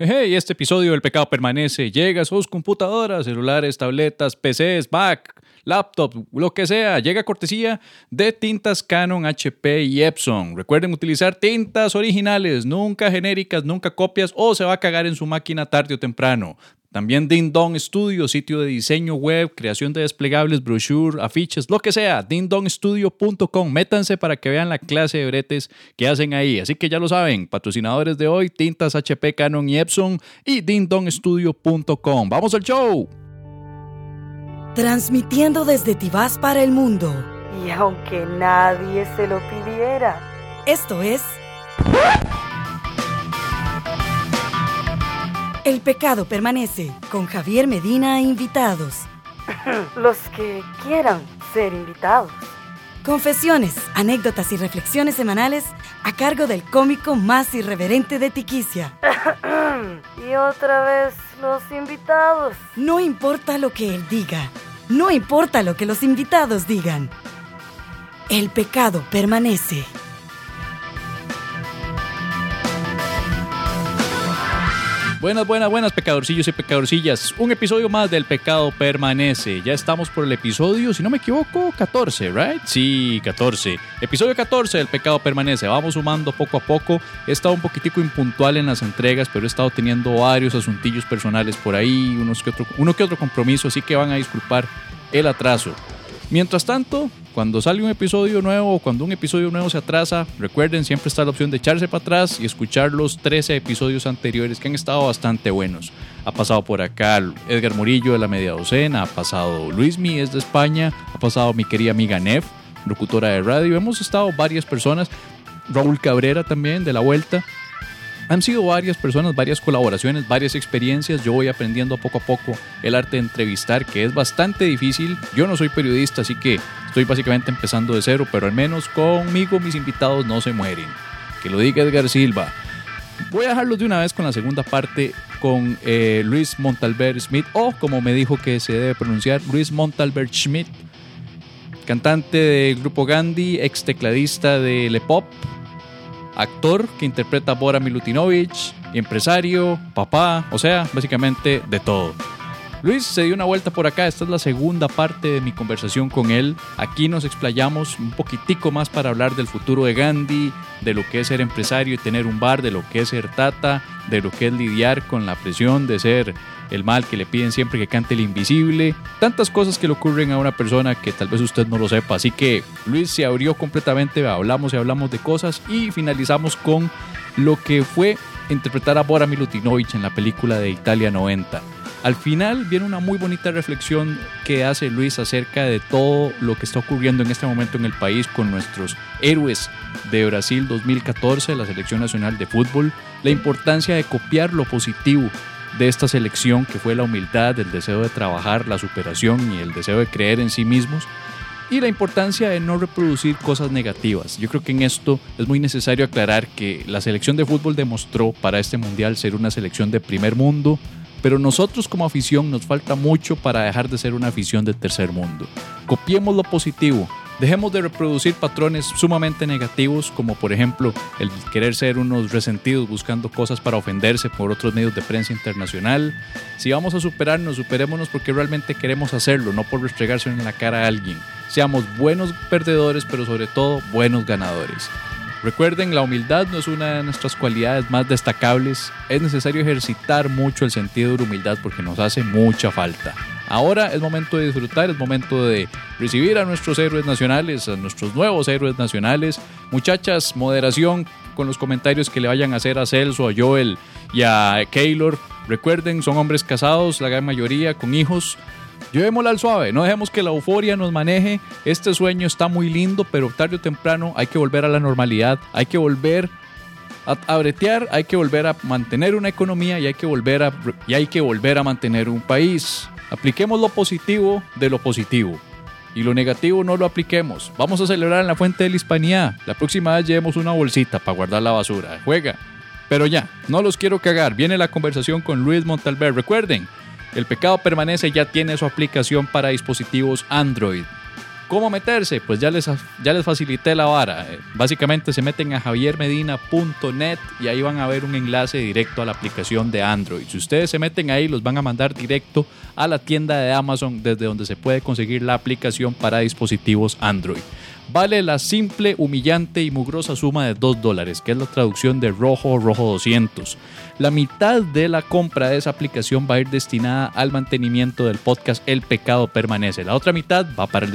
Hey, este episodio del pecado permanece. Llega a sus computadoras, celulares, tabletas, PCs, Mac, laptop, lo que sea. Llega cortesía de tintas Canon, HP y Epson. Recuerden utilizar tintas originales, nunca genéricas, nunca copias o se va a cagar en su máquina tarde o temprano. También Ding Dong Studio, sitio de diseño web, creación de desplegables, brochure, afiches, lo que sea. dingdongstudio.com. Métanse para que vean la clase de bretes que hacen ahí. Así que ya lo saben, patrocinadores de hoy, tintas HP, Canon y Epson y dingdongstudio.com. ¡Vamos al show! Transmitiendo desde Tibás para el mundo. Y aunque nadie se lo pidiera. Esto es... El pecado permanece con Javier Medina e invitados. Los que quieran ser invitados. Confesiones, anécdotas y reflexiones semanales a cargo del cómico más irreverente de Tiquicia. y otra vez los invitados. No importa lo que él diga, no importa lo que los invitados digan. El pecado permanece. Buenas, buenas, buenas, pecadorcillos y pecadorcillas. Un episodio más del Pecado Permanece. Ya estamos por el episodio, si no me equivoco, 14, ¿right? Sí, 14. Episodio 14 del Pecado Permanece. Vamos sumando poco a poco. He estado un poquitico impuntual en las entregas, pero he estado teniendo varios asuntillos personales por ahí, unos que otro, uno que otro compromiso, así que van a disculpar el atraso. Mientras tanto, cuando sale un episodio nuevo o cuando un episodio nuevo se atrasa, recuerden, siempre está la opción de echarse para atrás y escuchar los 13 episodios anteriores que han estado bastante buenos. Ha pasado por acá Edgar Murillo de la Media Docena, ha pasado Luis Mies de España, ha pasado mi querida amiga Nef, locutora de radio. Hemos estado varias personas, Raúl Cabrera también de la Vuelta. Han sido varias personas, varias colaboraciones, varias experiencias. Yo voy aprendiendo poco a poco el arte de entrevistar, que es bastante difícil. Yo no soy periodista, así que estoy básicamente empezando de cero, pero al menos conmigo mis invitados no se mueren. Que lo diga Edgar Silva. Voy a dejarlos de una vez con la segunda parte con eh, Luis Montalbert Smith, o como me dijo que se debe pronunciar, Luis Montalbert Schmidt, cantante del grupo Gandhi, ex tecladista de Le Pop, actor que interpreta a Bora Milutinovich, empresario, papá, o sea, básicamente de todo. Luis se dio una vuelta por acá, esta es la segunda parte de mi conversación con él. Aquí nos explayamos un poquitico más para hablar del futuro de Gandhi, de lo que es ser empresario y tener un bar, de lo que es ser tata, de lo que es lidiar con la presión de ser el mal que le piden siempre que cante el invisible, tantas cosas que le ocurren a una persona que tal vez usted no lo sepa. Así que Luis se abrió completamente, hablamos y hablamos de cosas y finalizamos con lo que fue interpretar a Bora Milutinovich en la película de Italia 90. Al final viene una muy bonita reflexión que hace Luis acerca de todo lo que está ocurriendo en este momento en el país con nuestros héroes de Brasil 2014, la selección nacional de fútbol, la importancia de copiar lo positivo de esta selección que fue la humildad, el deseo de trabajar, la superación y el deseo de creer en sí mismos y la importancia de no reproducir cosas negativas. Yo creo que en esto es muy necesario aclarar que la selección de fútbol demostró para este mundial ser una selección de primer mundo, pero nosotros como afición nos falta mucho para dejar de ser una afición del tercer mundo. Copiemos lo positivo, dejemos de reproducir patrones sumamente negativos como por ejemplo el querer ser unos resentidos buscando cosas para ofenderse por otros medios de prensa internacional. Si vamos a superarnos, superémonos porque realmente queremos hacerlo, no por restregarse en la cara a alguien. Seamos buenos perdedores, pero sobre todo buenos ganadores. Recuerden, la humildad no es una de nuestras cualidades más destacables. Es necesario ejercitar mucho el sentido de humildad porque nos hace mucha falta. Ahora es momento de disfrutar, es momento de recibir a nuestros héroes nacionales, a nuestros nuevos héroes nacionales. Muchachas, moderación con los comentarios que le vayan a hacer a Celso, a Joel y a Keylor. Recuerden, son hombres casados, la gran mayoría, con hijos. Llevémosla al suave, no dejemos que la euforia nos maneje. Este sueño está muy lindo, pero tarde o temprano hay que volver a la normalidad, hay que volver a, bretear, hay que volver a mantener una economía y hay que volver a, y hay que volver a mantener un país. Apliquemos lo positivo de lo positivo. Y lo negativo no lo apliquemos. Vamos a celebrar en la Fuente de la Hispanidad. La próxima vez llevemos una bolsita para guardar la basura. Juega. Pero ya, no los quiero cagar. Viene la conversación con Luis Montalver. Recuerden, el pecado permanece ya tiene su aplicación para dispositivos Android. ¿Cómo meterse? Pues ya les, ya les facilité la vara. Eh, Básicamente se meten a javiermedina.net y ahí van a ver un enlace directo a la aplicación de Android. Si ustedes se meten ahí, los van a mandar directo a la tienda de Amazon desde donde se puede conseguir la aplicación para dispositivos Android. Vale la simple, humillante y mugrosa suma de 2 dólares, que es la traducción de rojo rojo 200. La mitad de la compra de esa aplicación va a ir destinada al mantenimiento del podcast El Pecado Permanece. La otra mitad va para el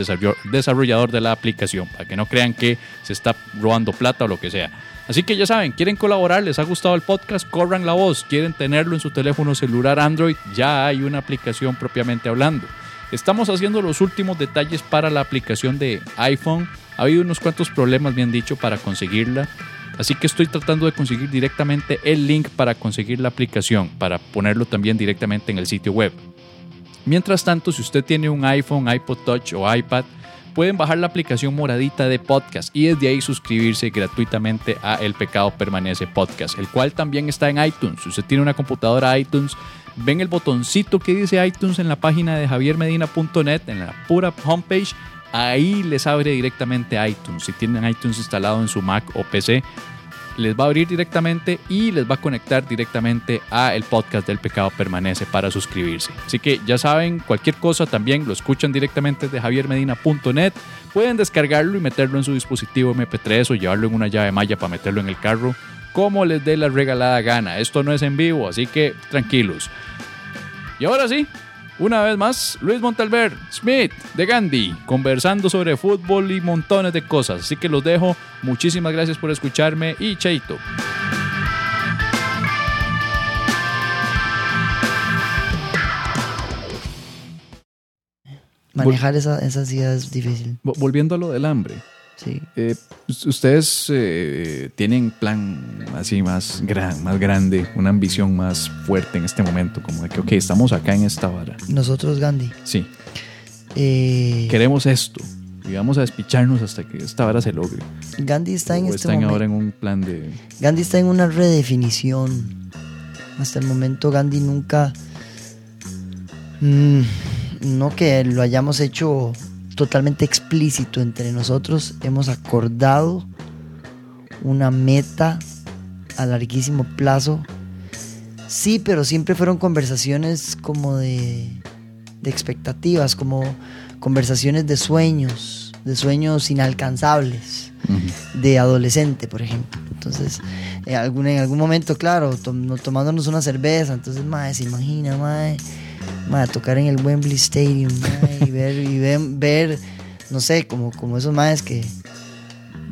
desarrollador de la aplicación, para que no crean que se está robando plata o lo que sea. Así que ya saben, quieren colaborar, les ha gustado el podcast, corran la voz, quieren tenerlo en su teléfono celular Android, ya hay una aplicación propiamente hablando. Estamos haciendo los últimos detalles para la aplicación de iPhone. Ha habido unos cuantos problemas, me han dicho, para conseguirla. Así que estoy tratando de conseguir directamente el link para conseguir la aplicación, para ponerlo también directamente en el sitio web. Mientras tanto, si usted tiene un iPhone, iPod Touch o iPad, pueden bajar la aplicación moradita de podcast y desde ahí suscribirse gratuitamente a El Pecado Permanece Podcast, el cual también está en iTunes. Si usted tiene una computadora iTunes, ven el botoncito que dice iTunes en la página de javiermedina.net, en la pura homepage, ahí les abre directamente iTunes. Si tienen iTunes instalado en su Mac o PC, les va a abrir directamente y les va a conectar directamente a el podcast del pecado permanece para suscribirse. Así que ya saben, cualquier cosa también lo escuchan directamente de javiermedina.net. Pueden descargarlo y meterlo en su dispositivo MP3 o llevarlo en una llave malla para meterlo en el carro, como les dé la regalada gana. Esto no es en vivo, así que tranquilos. Y ahora sí, una vez más, Luis Montalver, Smith de Gandhi, conversando sobre fútbol y montones de cosas. Así que los dejo. Muchísimas gracias por escucharme y chaito. Manejar esa, esa ciudad es difícil. Volviendo a lo del hambre. Sí. Eh, ustedes eh, tienen plan así más, gran, más grande, una ambición más fuerte en este momento, como de que, ok, estamos acá en esta vara. Nosotros, Gandhi. Sí. Eh, Queremos esto y vamos a despicharnos hasta que esta vara se logre. Gandhi está en o este están momento. ahora en un plan de... Gandhi está en una redefinición. Hasta el momento Gandhi nunca... mm, no que lo hayamos hecho totalmente explícito entre nosotros, hemos acordado una meta a larguísimo plazo. Sí, pero siempre fueron conversaciones como de, de expectativas, como conversaciones de sueños, de sueños inalcanzables de adolescente, por ejemplo. Entonces, en algún, en algún momento, claro, tom- tomándonos una cerveza, entonces, madre, se imagina, madre, madre, tocar en el Wembley Stadium, madre, y ver, y ver, ver, no sé, como, como esos madres que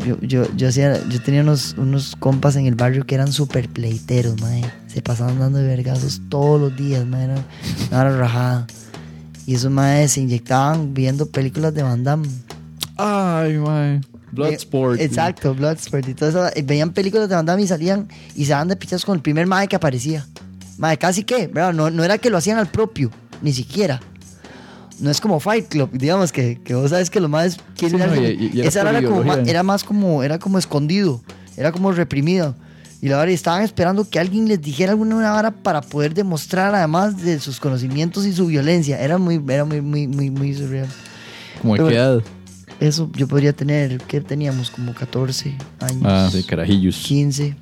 yo, yo, yo, hacía, yo tenía unos, unos compas en el barrio que eran super pleiteros, madre. Se pasaban dando de vergazos todos los días, madre. Era una hora rajada. Y esos madres se inyectaban viendo películas de Van Damme. Ay, mae. Eh, Bloodsport. Exacto, Bloodsport y todo eso. Eh, Veían películas de Van Damme y salían y se daban de pichazos con el primer mae que aparecía. Mae, casi que, ¿verdad? No, no era que lo hacían al propio, ni siquiera. No es como Fight Club, digamos que, que vos sabes que los más quieren Sí, no, algo- y- y era Esa por era, como más, era más como, era como escondido, era como reprimido. Y la verdad, estaban esperando que alguien les dijera alguna vara para poder demostrar además de sus conocimientos y su violencia. Era muy, era muy, muy, muy, muy surreal. Como qué edad. Eso yo podría tener, ¿qué teníamos? Como 14 años. Ah, sí, carajillos. 15.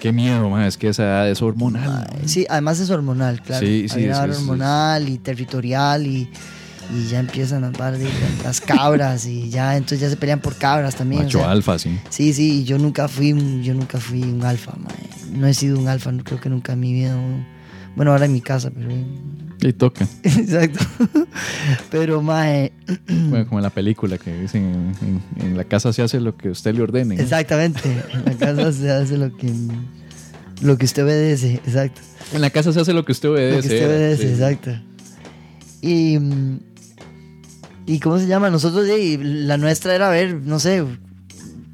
Qué miedo, mae. Es que esa edad es hormonal. Sí, además es hormonal, claro. Sí, sí, Hay una sí. hormonal y territorial y, y ya empiezan varas de las cabras y ya entonces ya se pelean por cabras también. o Macho sea, alfa, sí. Sí, sí, y yo nunca fui, un- yo nunca fui un alfa, mae. No he sido un alfa, no creo que nunca en mi vida. ¿no? Bueno, ahora en mi casa, pero Y toca. exacto. pero mae, Bueno, como en la película que dicen, en, en- en la casa se hace lo que usted le ordene. ¿no? exactamente, en la casa se hace lo que lo que usted obedece, exacto. En la casa se hace lo que usted obedece. Lo que usted obedece, sí. exacto. Y, y ¿cómo se llama? Nosotros, la nuestra era ver, no sé,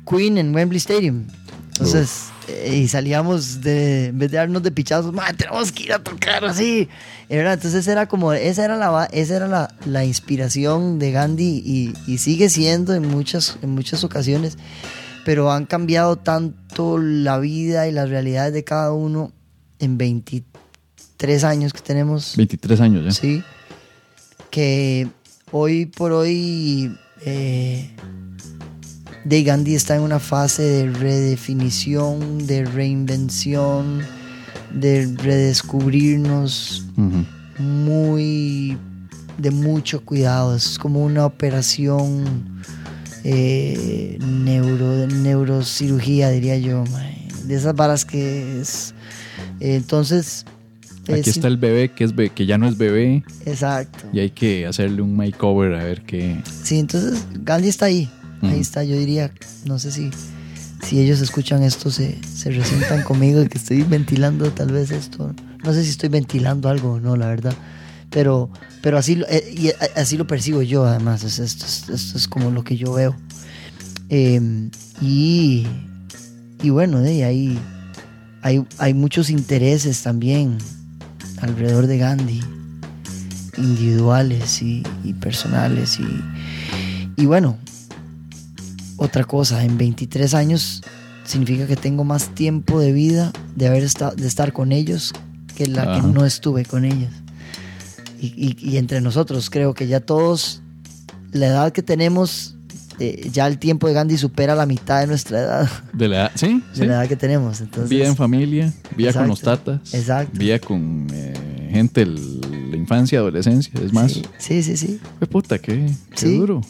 Queen en Wembley Stadium. Entonces, y salíamos de, en vez de darnos de pichazos, "Man, tenemos que ir a tocar así. ¿verdad? Entonces era como, esa era la, esa era la, la inspiración de Gandhi y, y sigue siendo en muchas, en muchas ocasiones, pero han cambiado tanto la vida y las realidades de cada uno en 23 años que tenemos. 23 años ya. Sí. Que hoy por hoy Eh, de Gandhi está en una fase de redefinición, de reinvención, de redescubrirnos muy de mucho cuidado. Es como una operación eh, neuro, neurocirugía, diría yo. De esas varas que es. eh, entonces. Aquí es- está el bebé que, es be- que ya no es bebé Exacto. y hay que hacerle un makeover a ver qué. Sí, entonces Gandhi está ahí. Ahí está, yo diría, no sé si, si ellos escuchan esto, se, se resientan conmigo de que estoy ventilando tal vez esto. No sé si estoy ventilando algo o no, la verdad. Pero, pero así, lo- eh, y, eh, así lo percibo yo, además. Es- esto, es- esto es como lo que yo veo. Eh, y, y bueno, de ahí hay, hay muchos intereses también alrededor de Gandhi, individuales y, y personales. Y, y bueno, otra cosa, en 23 años significa que tengo más tiempo de vida de, haber estado, de estar con ellos que la Ajá. que no estuve con ellos. Y, y- y entre nosotros creo que ya todos, la edad que tenemos, eh, ya el tiempo de Gandhi supera la mitad de nuestra edad, De la, ¿Sí? de ¿Sí? la edad que tenemos. Entonces, Vida en familia, vida con los tatas, Exacto. vida con eh, gente de la infancia, adolescencia, es más. Sí, sí, sí, sí. Qué puta, qué, qué Sí. duro.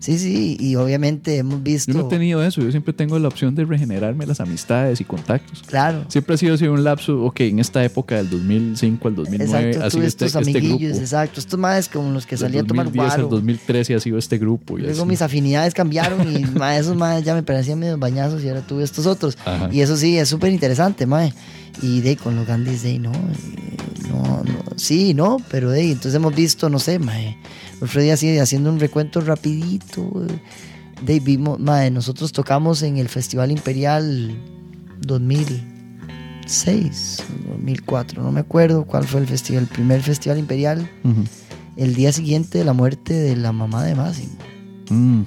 Sí, sí, y obviamente hemos visto... Yo no he tenido eso, yo siempre tengo la opción de regenerarme las amistades y contactos. Claro. Siempre ha sido así un lapso, ok, en esta época del 2005 al 2009 Exacto, sido este, estos este grupo. amiguillos, exacto. Estos más con los que Del salía a tomar 2010 al guaro. 2013 ha sido este grupo. Y Luego así. mis afinidades cambiaron y ma, esos más ya me parecían medio bañazos y ahora tuve estos otros. Ajá. Y eso sí, es súper interesante, mae. Y de con los Gandhis, de no, eh, no, no, sí, no, pero de entonces hemos visto, no sé, mae. El otro día así haciendo un recuento rapidito. De vimos, mae, nosotros tocamos en el Festival Imperial 2006, 2004, no me acuerdo cuál fue el festival, el primer Festival Imperial, el día siguiente de la muerte de la mamá de Máximo. Mm.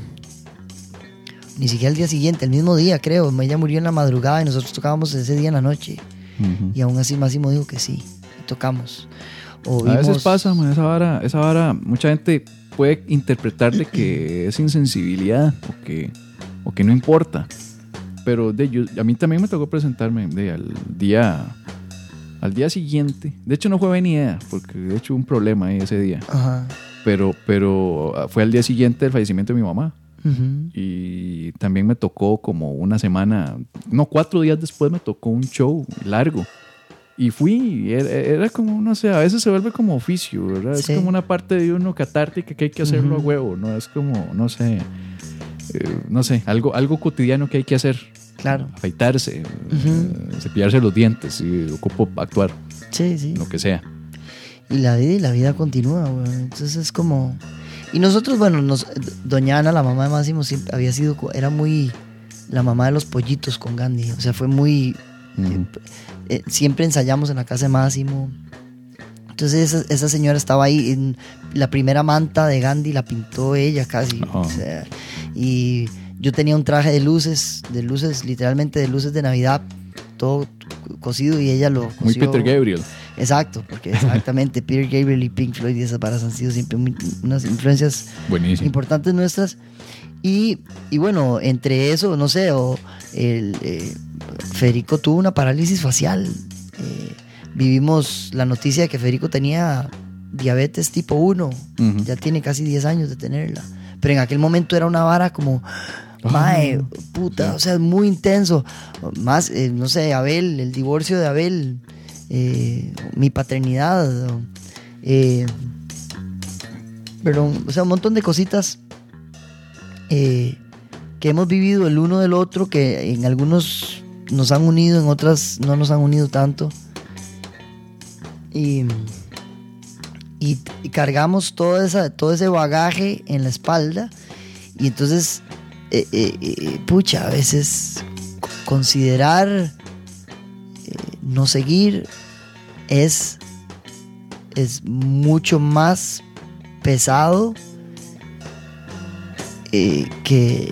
Ni siquiera el día siguiente, el mismo día, creo. Ella murió en la madrugada y nosotros tocábamos ese día en la noche. Y aún así Máximo dijo que sí. Y tocamos. O A veces pasa, man, esa vara, esa vara, mucha gente puede interpretarle que es insensibilidad o que, o que no importa. Pero de, yo- a mí también me tocó presentarme de, al día al día siguiente. De hecho no fue venida, porque de hecho hubo un problema ahí ese día. Ajá. Pero, pero ah, fue al día siguiente del fallecimiento de mi mamá. Y también me tocó como una semana, no, cuatro días después me tocó un show largo. Y fui, era, era como, no sé, a veces se vuelve como oficio, ¿verdad? Sí. Es como una parte de uno catártica que hay que hacerlo a huevo, ¿no? Es como, no sé, eh, no sé, algo, algo cotidiano que hay que hacer. Claro. Afeitarse, Ujú. eh, cepillarse los dientes, y ocupo actuar, Sí, sí. lo que sea. Y la vida y la vida continúa, güey. Entonces es como... Y nosotros, bueno, nos, Doña Ana, la mamá de Máximo, siempre había sido... Era muy... La mamá de los pollitos con Gandhi. O sea, fue muy... Ujú. eh, siempre ensayamos en la casa de Máximo. Entonces esa, esa señora estaba ahí. En la primera manta de Gandhi la pintó ella casi. Oh. o sea, y yo tenía un traje de luces, de luces, literalmente de luces de Navidad, todo cosido y ella lo Muy cosió. Peter Gabriel. Exacto, porque exactamente Peter Gabriel y Pink Floyd y esas varas han sido siempre muy- unas influencias Buenísimo. importantes nuestras. Y, y bueno, entre eso, no sé, o el, eh, Federico tuvo una parálisis facial. Eh, vivimos la noticia de que Federico tenía diabetes tipo 1. Ujú. Ya tiene casi 10 años de tenerla. Pero en aquel momento era una vara como, mae, puta, o sea, muy intenso. Más, eh, no sé, Abel, el divorcio de Abel, eh, mi paternidad, eh, perdón, o sea, un montón de cositas eh, que hemos vivido el uno del otro, que en algunos nos han unido, en otras no nos han unido tanto. Y, y, cargamos toda esa, todo ese bagaje en la espalda. Y entonces, eh, eh, pucha, a veces considerar no seguir es, es mucho más pesado eh, que,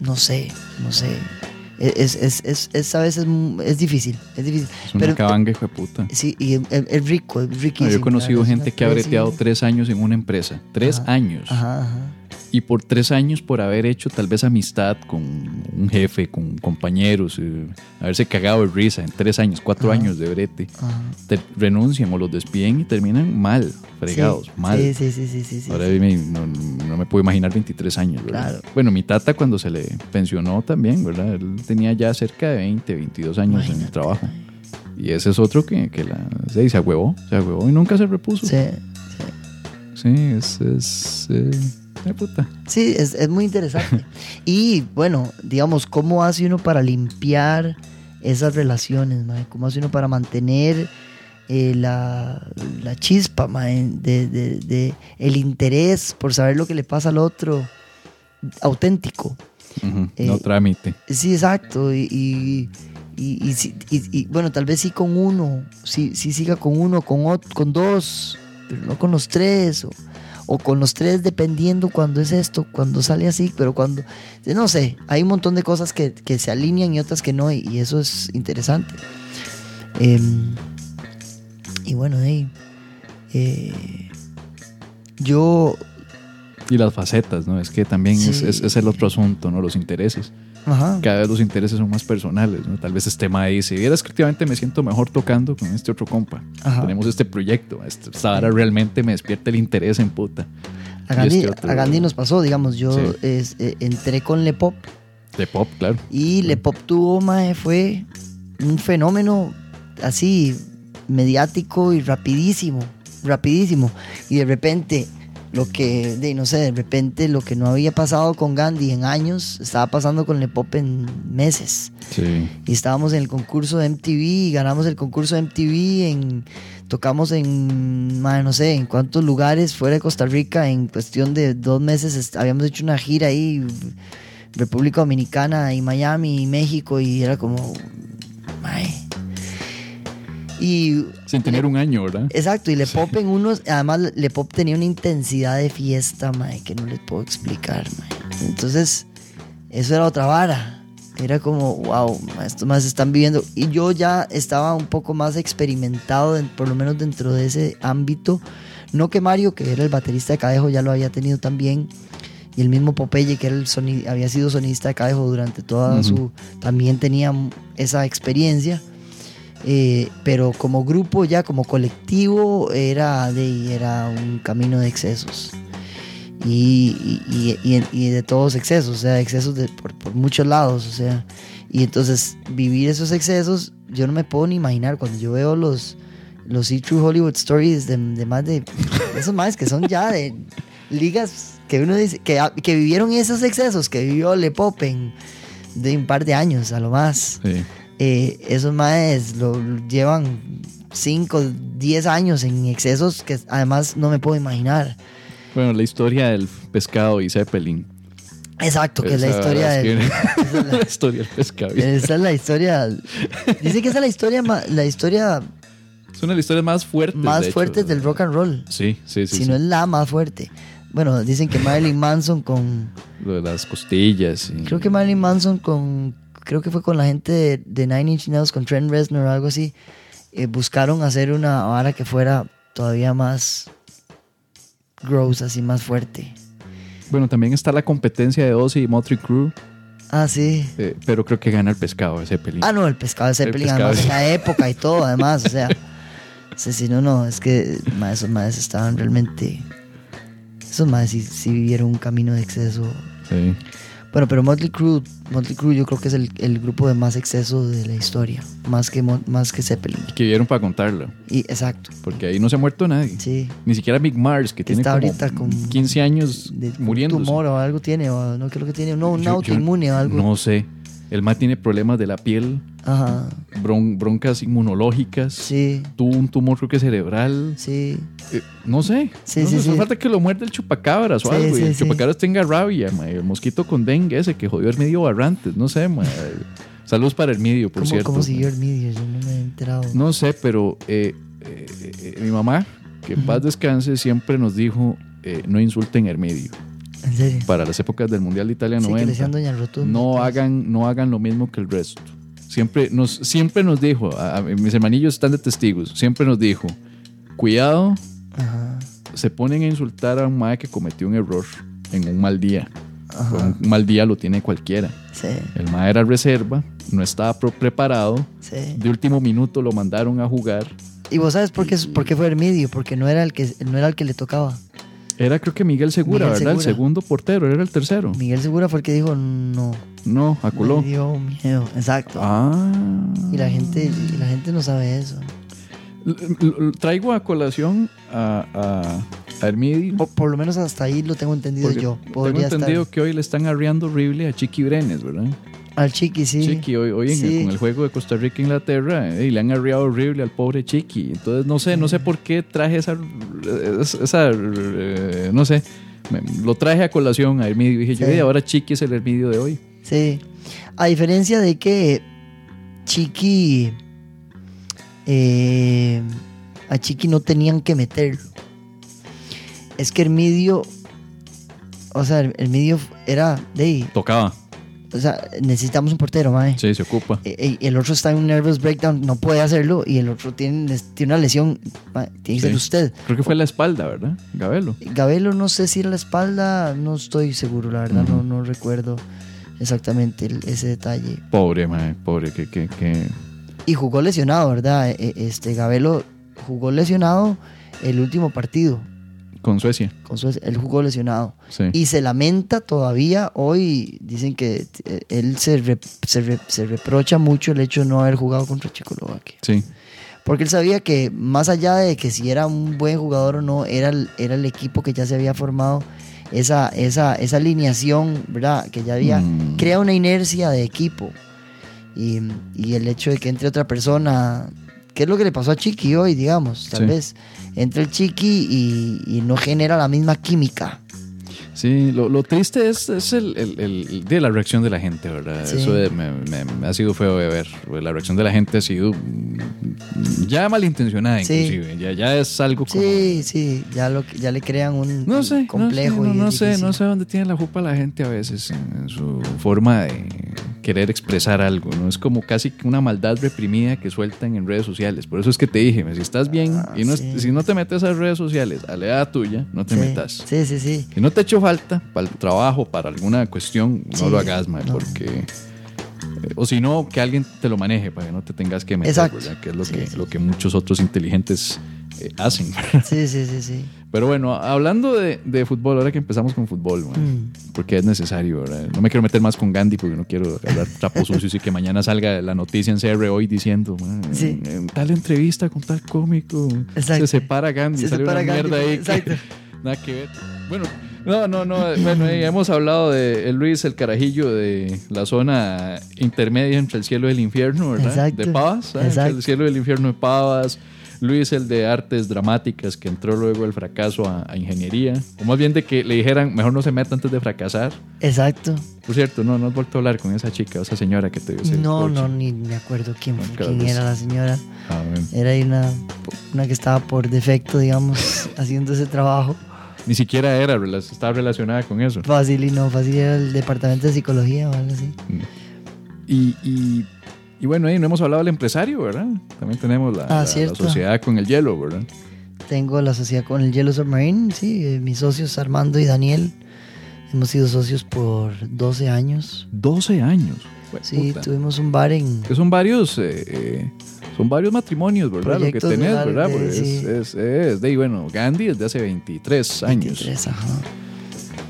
no sé, no sé. Es, es, es, es- a veces es difícil, es difícil. Es una cabanga, hijo de puta. Sí, y es, rico, es No, riquísimo. yo he conocido gente que ha breteado tres años en una empresa. Tres Ajá, años. Ajá, ajá. Y por tres años, por haber hecho tal vez amistad con un jefe, con compañeros, eh, haberse cagado de risa en tres años, cuatro Ajá. años de brete, te renuncian o los despiden y terminan mal, fregados, Sí, mal. Sí, sí, sí, sí, sí, sí. Ahora me- no, no me puedo imaginar 23 años, ¿verdad? Claro. Bueno, mi tata cuando se le pensionó también, ¿verdad? Él tenía ya cerca de 20, 22 años en el trabajo. Y ese es otro que, que la, sí, se agüevó, se agüevó y nunca se repuso. Sí, Sí, es... es eh, eh, puta. sí, es, es muy interesante. y bueno, digamos, ¿cómo hace uno para limpiar esas relaciones, mae? ¿Cómo hace uno para mantener eh, la, la chispa, mae, de, de- de el interés por saber lo que le pasa al otro auténtico? Ujú, Eh, no trámite. Sí, exacto. Y, y, y- bueno, tal vez sí con uno, sí, sí siga con uno, con, ot- con dos, pero no con los tres. O, o con los tres dependiendo cuando es esto, cuando sale así, pero cuando, no sé, hay un montón de cosas que, que se alinean y otras que no, y, y eso es interesante. Em, y bueno, hey, eh, yo, Y las facetas, ¿no? Es que también es- es el otro asunto, ¿no? Los intereses. Ajá, Cada vez los intereses son más personales, ¿no? Tal vez este tema dice, vieras que últimamente me siento mejor tocando con este otro compa. Ajá. Tenemos este proyecto. este- Esta vara realmente me despierta el interés en puta. a Gandhi, este otro- a Gandhi nos pasó, digamos, yo Sí. es- eh, entré con Le Pop De pop, claro. Y Le Pop tuvo, mae, fue un fenómeno así mediático y rapidísimo, rapidísimo. Y de repente, lo que, de, no sé, de repente lo que no había pasado con Gandhi en años, estaba pasando con Le Pop en meses. Sí. Y estábamos en el concurso de MTV y ganamos el concurso de MTV en... Tocamos en, no sé, en cuántos lugares fuera de Costa Rica en cuestión de dos meses. Habíamos hecho una gira ahí, República Dominicana y Miami y México y era como... Y Sin tener un año, ¿verdad? Exacto, y Le Pop en unos, además Le Pop tenía una intensidad de fiesta, mae, que no les puedo explicar, mae. Entonces, eso era otra vara. Era como, wow, estos más están viviendo. Y yo ya estaba un poco más experimentado, en- por lo menos dentro de ese ámbito. No que Mario, que era el baterista de Cadejo, ya lo había tenido también. Y el mismo Popeye, que era el soni- había sido sonista de Cadejo durante toda Ujú. su. También tenía esa experiencia. Eh, pero como grupo, ya como colectivo, era de, era un camino de excesos. Y, y, y- y- de todos excesos, o sea, excesos de, por, por muchos lados, o sea. Y entonces, vivir esos excesos, yo no me puedo ni imaginar. Cuando yo veo los, los See True Hollywood Stories de, más de. Esos más que son ya de ligas que uno dice. Que, que vivieron esos excesos que vivió Le Pop en de un par de años, a lo más Sí. Eh, esos maes lo llevan 5, 10 años en excesos que además no me puedo imaginar. Bueno, la historia del pescado y Zeppelin. Exacto, que es la Esa historia del- esa es la- la historia del pescado. Esa es la historia. Dice que esa es la historia, la historia Es una de las historias más fuertes. más de hecho. fuerte del rock and roll. Sí, sí, sí. si sí. no es la más fuerte. Bueno, dicen que Marilyn Manson con. Lo de las costillas. y- Creo que Marilyn Manson con. Creo que fue con la gente de, de Nine Inch Nails, con Trent Reznor o algo así. eh, buscaron hacer una vara que fuera todavía más. gross, así más fuerte. Bueno, también está la competencia de Ozzy y Motley Crue, Ah, sí. eh, pero creo que gana el pescado de Zeppelin. Ah, no, el pescado de Zeppelin, además, de- la época y todo, además, o sea. sí, sí, no, no, es que esos madres estaban realmente. Esos madres sí, sí vivieron un camino de exceso. Sí. Bueno, pero Motley Crue, Motley Crue yo creo que es el, el grupo de más exceso de la historia, más que, más que Zeppelin. Que vieron para contarlo, Y, exacto, porque ahí no se ha muerto nadie. sí. Ni siquiera Big Mars, que Que tiene está como ahorita con- 15 años De muriendo. tumor o algo tiene, o no creo que tiene, no, un Yo- yo autoinmune o algo. No sé. El ma tiene problemas de la piel, Ajá, bron- broncas inmunológicas, sí, tuvo un tumor creo que cerebral. sí. Eh, no sé. Sí, no sí, sé, sí. falta que lo muerde el chupacabras o algo. y el chupacabras tenga rabia, ma, El mosquito con dengue ese que jodió Hermidio Barrantes. No sé, ma. Saludos para Hermidio, por ¿Cómo, cierto. ¿Cómo siguió el medio? Yo no me he enterado. No sé, pero eh, eh, eh, mi mamá, que en paz descanse, siempre nos dijo eh, no insulten a Hermidio. En serio. Para las épocas del Mundial de Italia Sí, que le 90. decían Doña Rotunda. no hagan, no hagan lo mismo que el resto. Siempre nos, siempre nos dijo, a- a- mis hermanillos están de testigos, siempre nos dijo, cuidado, Ajá. se ponen a insultar a un mae que cometió un error. en un mal día. Ajá. Un mal día lo tiene cualquiera. Sí, El mae era reserva, no estaba preparado. sí. De último minuto lo mandaron a jugar. ¿Y vos sabes por qué, por qué fue Hermidio? Porque no era el que, no era el que le tocaba. Era creo que Miguel Segura, Miguel ¿verdad? El segundo portero, era el tercero. Miguel Segura fue el que dijo no. No, aculó. Me dio miedo. Exacto. Ah. Y la gente, y la gente no sabe eso. L- Traigo a colación a, a, a Hermidio. Por lo menos hasta ahí lo tengo entendido porque yo. tengo entendido estar que hoy le están arreando horrible a Chiqui Brenes, ¿verdad? Al Chiqui, sí. Chiqui, hoy, hoy en el- con el juego de Costa Rica e Inglaterra, eh, y le han arreado horrible al pobre Chiqui. Entonces, no sé, no sé por qué traje esa. esa- eh, no sé. me- lo traje a colación a Hermidio. Dije yo. "Ey, ahora Chiqui es el Hermidio de hoy. Sí. A diferencia de que Chiqui. eh, a Chiqui no tenían que meterlo. Es que Hermidio. O sea, Hermidio era. De, ahí, Tocaba. O sea, necesitamos un portero, mae. Sí, se ocupa. Eh, eh, el otro está en un nervous breakdown, no puede hacerlo. Y el otro tiene, tiene una lesión. mae, tiene que ser Sí. usted. Creo que fue la espalda, ¿verdad? Gabelo. Gabelo, no sé si era la espalda, no estoy seguro, la verdad, no, Ujú. no recuerdo exactamente el- ese detalle. Pobre, mae, pobre, que, que, que... Y jugó lesionado, ¿verdad? E- e- Este Gabelo jugó lesionado el último partido. Con Suecia. Con Suecia, él jugó lesionado. Sí. Y se lamenta todavía hoy, dicen que eh, él se, re- se, re- se reprocha mucho el hecho de no haber jugado contra Checoslovaquia. Sí. Porque él sabía que más allá de que si era un buen jugador o no, era el, era el equipo que ya se había formado, esa, esa, esa alineación, ¿verdad? Que ya había, Mm. crea una inercia de equipo. Y, y el hecho de que entre otra persona, ¿qué es lo que le pasó a Chiqui hoy, digamos? Tal Sí. vez entre el Chiqui y, y no genera la misma química. Sí, lo, lo triste es, es el, el- el- de la reacción de la gente, ¿verdad? Sí. Eso de- me, me- me ha sido feo de ver. La reacción de la gente ha sido mm, ya malintencionada, Sí. inclusive. Ya, ya es algo como... Sí, sí, ya, lo, ya le crean un No sé, complejo. no sé, no, sé, no sé dónde tiene la culpa la gente a veces en, en su forma de querer expresar algo, ¿no? Es como casi que una maldad reprimida que sueltan en redes sociales. Por eso es que te dije, si estás bien Ah, y no, sí. si no te metes a redes sociales, a la edad tuya, no te Sí, metas. Sí, sí, sí. Si no te echo falta para el trabajo, para alguna cuestión, no Sí, lo hagas, mae, no. porque... eh, O si no, que alguien te lo maneje para que no te tengas que meter, Exacto. ¿verdad? Que es lo, que, lo que muchos otros inteligentes eh, hacen. Sí, sí, sí, sí. Pero bueno, hablando de, de fútbol, ahora que empezamos con fútbol, mae, Mm. porque es necesario, ¿verdad? No me quiero meter más con Gandhi porque no quiero hablar trapos sucios y que mañana salga la noticia en CR hoy diciendo, mae, Sí. en, en tal entrevista con tal cómico, Exacto. se separa Gandhi, Se sale separa una Gandhi, mierda ahí. exacto. que- nada que ver. Bueno, no, no, no. Bueno, eh, hemos hablado de el Luis, el carajillo de la zona intermedia entre el cielo y el infierno, ¿verdad? Exacto. De Pavas. Entre Exacto. el cielo y el infierno de Pavas. Luis, el de artes dramáticas, que entró luego del fracaso a, a ingeniería. O más bien de que le dijeran, mejor no se meta antes de fracasar. Exacto. Por cierto, no, no has vuelto a hablar con esa chica, esa señora que te dio ese No, no, ni me acuerdo quién, No, quién era la señora. Ah. Era una, una que estaba por defecto, digamos, haciendo ese trabajo. Ni siquiera era, estaba relacionada con eso. Fácil y no fácil era el departamento de psicología o algo así. Y, y, y bueno, ahí no hemos hablado del empresario, ¿verdad? También tenemos la, Ah, la- la cierto. sociedad con el hielo, ¿verdad? Tengo la sociedad con el Yellow Submarine, sí, eh, mis socios Armando y Daniel. Hemos sido socios por 12 años. 12 años. Sí, Puta. tuvimos un bar en... Que son varios, eh, eh, son varios matrimonios, ¿verdad? Lo que tenés, de- ¿verdad? de- sí. es, es, es de, y bueno, Gandhi es de hace 23 años. 23, ajá.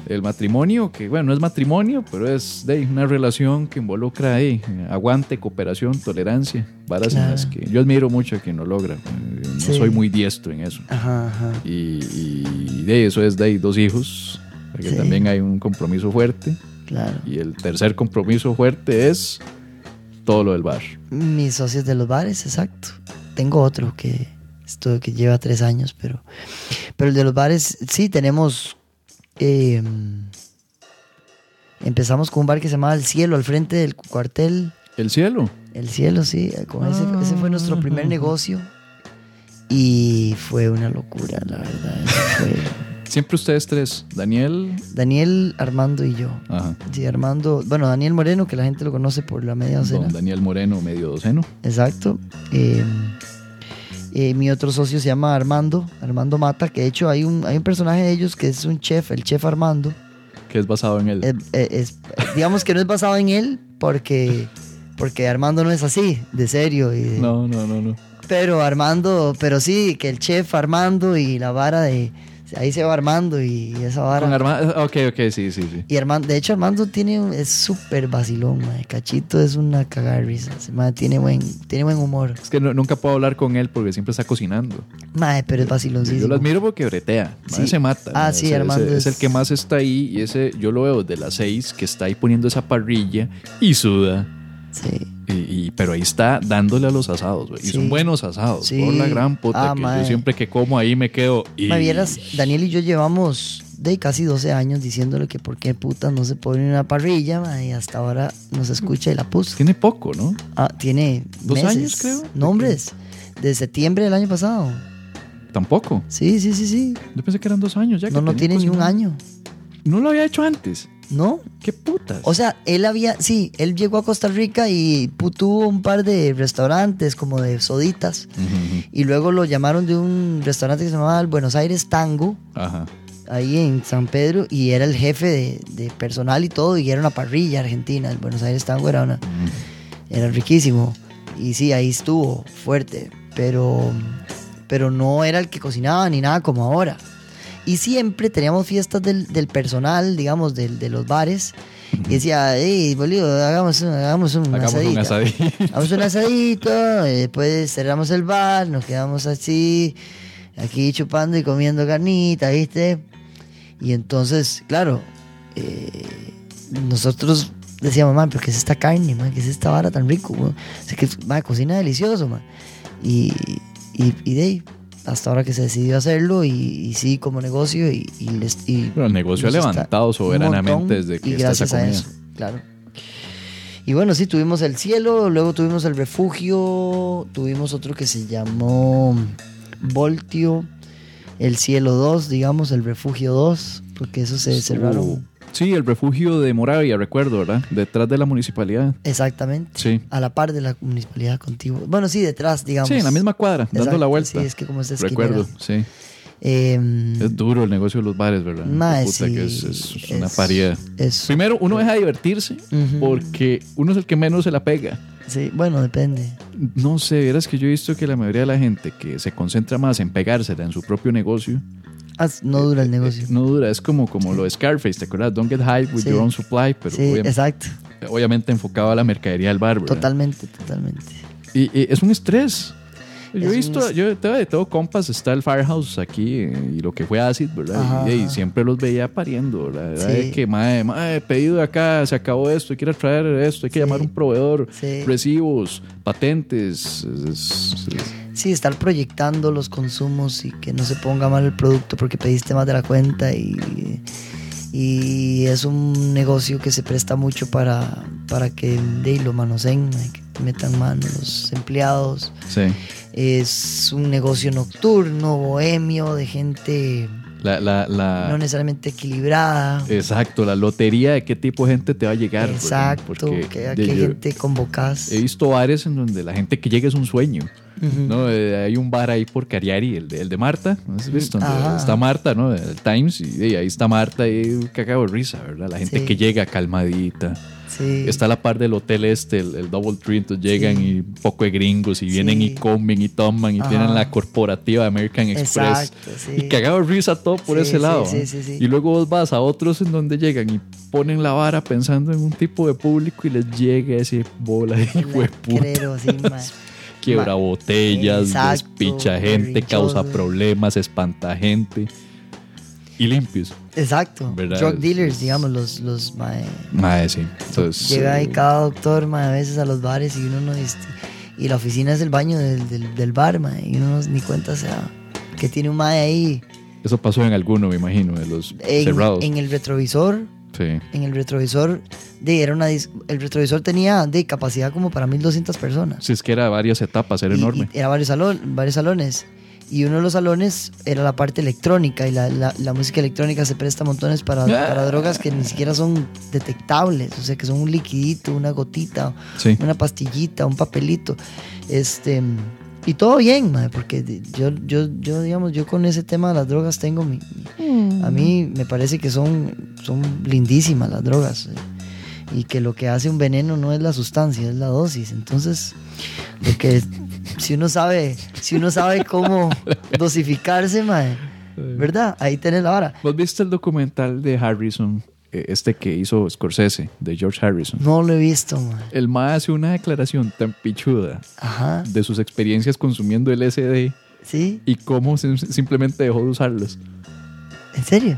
El matrimonio, que bueno, no es matrimonio, pero es de una relación que involucra ahí, aguante, cooperación, tolerancia, varas en Claro. las que yo admiro mucho a quien lo logra. Eh, No Sí. soy muy diestro en eso. Ajá, ajá. Y, y de eso es de ahí dos hijos, porque Sí. también hay un compromiso fuerte. Claro. Y el tercer compromiso fuerte es todo lo del bar. Mis socios de los bares, exacto. Tengo otro que, esto, que lleva tres años, pero, pero el de los bares, sí, tenemos... eh, empezamos con un bar que se llamaba El Cielo al frente del cuartel. El cielo. El Cielo, sí. Con ese, ese fue nuestro primer Ah. negocio. Y fue una locura, la verdad. Fue Siempre ustedes tres. Daniel. Daniel, Armando y yo. Ajá. Sí, Armando, bueno, Daniel Moreno, que la gente lo conoce por la media docena. Don Daniel Moreno, medio doceno. Exacto. Eh, eh, mi otro socio se llama Armando, Armando Mata, que de hecho hay un, hay un personaje de ellos que es un chef, el chef Armando, Que es basado en él. Es- es- es- digamos que no es basado en él porque, porque Armando no es así, de serio. y de- No, no, no, no. Pero Armando, pero sí, que el chef Armando y la vara de... Ahí se va Armando y esa vara... Con Armando. Ok, ok, sí, sí, sí. Y Armando, de hecho Armando tiene un- es súper vacilón, mae. Cachito es una cagada de risa. ese mae tiene buen, tiene buen humor. Es que no- nunca puedo hablar con él porque siempre está cocinando. Mae, pero es vaciloncísimo. Yo lo admiro porque bretea. Sí. Se mata. Ah, sí, Ese- Armando ese- es... es- el que más está ahí y ese yo lo veo de las seis que está ahí poniendo esa parrilla y suda. Sí. Y, y- pero ahí está dándole a los asados, güey. Y son buenos asados. Sí. Por la gran puta Ah, que yo siempre que como ahí me quedo. Y... Me vieras, Daniel y yo llevamos de casi 12 años diciéndole que por qué puta no se pone una parrilla, y hasta ahora nos escucha y la puso. Tiene poco, ¿no? Ah, tiene ¿Dos meses. años, creo? Nombres. De septiembre del año pasado. Tampoco. Sí, sí, sí, sí. Yo pensé que eran dos años ya. No, que no tenía tiene ni un año. No lo había hecho antes. ¿No? ¿Qué putas? O sea, él había, sí, él llegó a Costa Rica y tuvo un par de restaurantes como de soditas. Y luego lo llamaron de un restaurante que se llamaba el Buenos Aires Tango, Ajá. ahí en San Pedro, y era el jefe de, de personal y todo, y era una parrilla argentina. El Buenos Aires Tango era, una, era riquísimo. Y sí, ahí estuvo fuerte, pero, pero no era el que cocinaba ni nada como ahora. Y siempre teníamos fiestas del, del personal, digamos, del- de los bares. Y decía, hey, boludo, hagamos, un- hagamos un Hagamos un asadito". asadito. Hagamos un asadito, y después cerramos el bar, nos quedamos así, aquí chupando y comiendo carnita, ¿viste? Y entonces, claro, eh, nosotros decíamos, man, pero ¿qué es esta carne, man? ¿Qué es esta vara tan rico, man? O sea, que, man, cocina delicioso, man. Y, y, y de ahí, hasta ahora que se decidió hacerlo, y, y sí, como negocio, y, y les... Y Pero el negocio ha levantado soberanamente desde que y está esa gracias a comida. eso, claro. Y bueno, sí, tuvimos el cielo, luego tuvimos el refugio, tuvimos otro que se llamó Voltio, el cielo 2, digamos, el refugio 2, porque eso se cerraron. Sí, el refugio de Moravia, recuerdo, ¿verdad? Detrás de la municipalidad. Exactamente. Sí. A la par de la municipalidad contigo. Bueno, sí, detrás, digamos. Sí, en la misma cuadra, dando la vuelta. Sí, es que como está Recuerdo, sí. Eh, Es duro el negocio de los bares, ¿verdad? mae, Puta sí, que es, es una es- paridad. es- Primero, uno deja de divertirse porque uno es el que menos se la pega. sí, bueno, depende. No sé, verás que yo he visto que la mayoría de la gente que se concentra más en pegársela en su propio negocio, no dura el negocio. eh, no dura. Es como, como lo de Scarface, ¿te acuerdas? Don't get high with Sí. your own supply, pero sí, obviamente, exacto. obviamente enfocado a la mercadería del bar, ¿verdad? Totalmente, totalmente. Y, y es un estrés. Yo he visto, yo te- de todo compas, está el Firehouse aquí y lo que fue Acid, ¿verdad? Y, siempre los veía pariendo, ¿verdad? Sí. que, mae, pedido de acá, se acabó esto, hay que ir a traer esto, hay que Sí. llamar a un proveedor, Sí. recibos, patentes. es- es- Sí, estar proyectando los consumos y que no se ponga mal el producto porque pediste más de la cuenta y, y es un negocio que se presta mucho para, para que de lo manoseen, que metan mano los empleados. sí. Es un negocio nocturno, bohemio, de gente La, la, la- no necesariamente equilibrada. exacto, la lotería de qué tipo de gente te va a llegar. Exacto, Porque que, a qué gente convocas. He visto bares en donde la gente que llega es un sueño. ¿No? Eh, hay un bar ahí por Cariari, el de, el de Marta, ¿no has visto? Donde Ajá. está Marta, ¿no? El Times, y, y ahí está Marta y cagado de risa, ¿verdad? La gente Sí. que llega calmadita. Sí. Está a la par del hotel este, el, el Double Tree, entonces llegan Sí. y un poco de gringos y vienen y comen y toman y Ajá. tienen la corporativa de American Express. Exacto. Y cagado de risa todo por ese lado. sí, ¿no? sí, sí. Y luego vos vas a otros en donde llegan y ponen la vara pensando en un tipo de público y les llega ese bola de hijo Quiebra botellas, Exacto, despicha gente, causa problemas, espanta gente. Y limpios. Exacto. ¿Verdad? Drug dealers, digamos, los, los mae, Madre, sí. Entonces, Llega ahí eh, cada doctor, mae, a veces a los bares y uno no... este, y la oficina es el baño del, del, del bar, mae, y uno no- ni cuenta se da que tiene un mae ahí Eso pasó en alguno, me imagino, de los en, cerrados. en el retrovisor. Sí. En el retrovisor, de, era una, dis- el retrovisor tenía de capacidad como para 1200 personas. Si es que era varias etapas, era Y- enorme. y era varios, salón, varios salones. Y uno de los salones era la parte electrónica y la, la- la música electrónica se presta montones para, Ah. para drogas que ni siquiera son detectables, o sea que son un liquidito, una gotita, Sí. una pastillita, un papelito. Este, Y todo bien, mae, porque yo, yo, yo, digamos, yo con ese tema de las drogas tengo mi... mi- A mí me parece que son, son lindísimas las drogas. eh, Y que lo que hace un veneno no es la sustancia, es la dosis. Entonces, lo que si uno sabe, si uno sabe cómo dosificarse, mae, ¿verdad? Ahí tenés la vara. ¿Vos viste el documental de Harrison? Eh, Este que hizo Scorsese, de George Harrison. No lo he visto, mae. El MA hace una declaración tan pichuda Ajá. de sus experiencias consumiendo LSD ¿Sí? y cómo sim- simplemente dejó de usarlos. ¿En serio?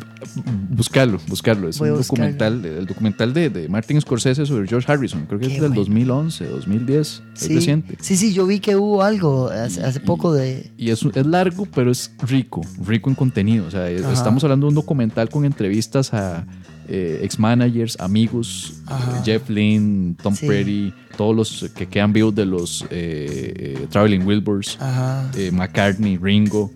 Buscarlo, buscarlo. Es Voy un buscarlo. documental, el documental de, de Martin Scorsese sobre George Harrison. Creo que Qué es del bueno. 2011, 2010. Es Sí. reciente. Sí, sí, yo vi que hubo algo hace, hace poco de... Y es, es largo, pero es rico, rico en contenido. O sea, es- Ajá. estamos hablando de un documental con entrevistas a eh, ex-managers, amigos, Ajá. eh, Jeff Lynne, Tom Sí. Brady, todos los que quedan vivos de los eh, Traveling Wilburys, McCartney, Ringo.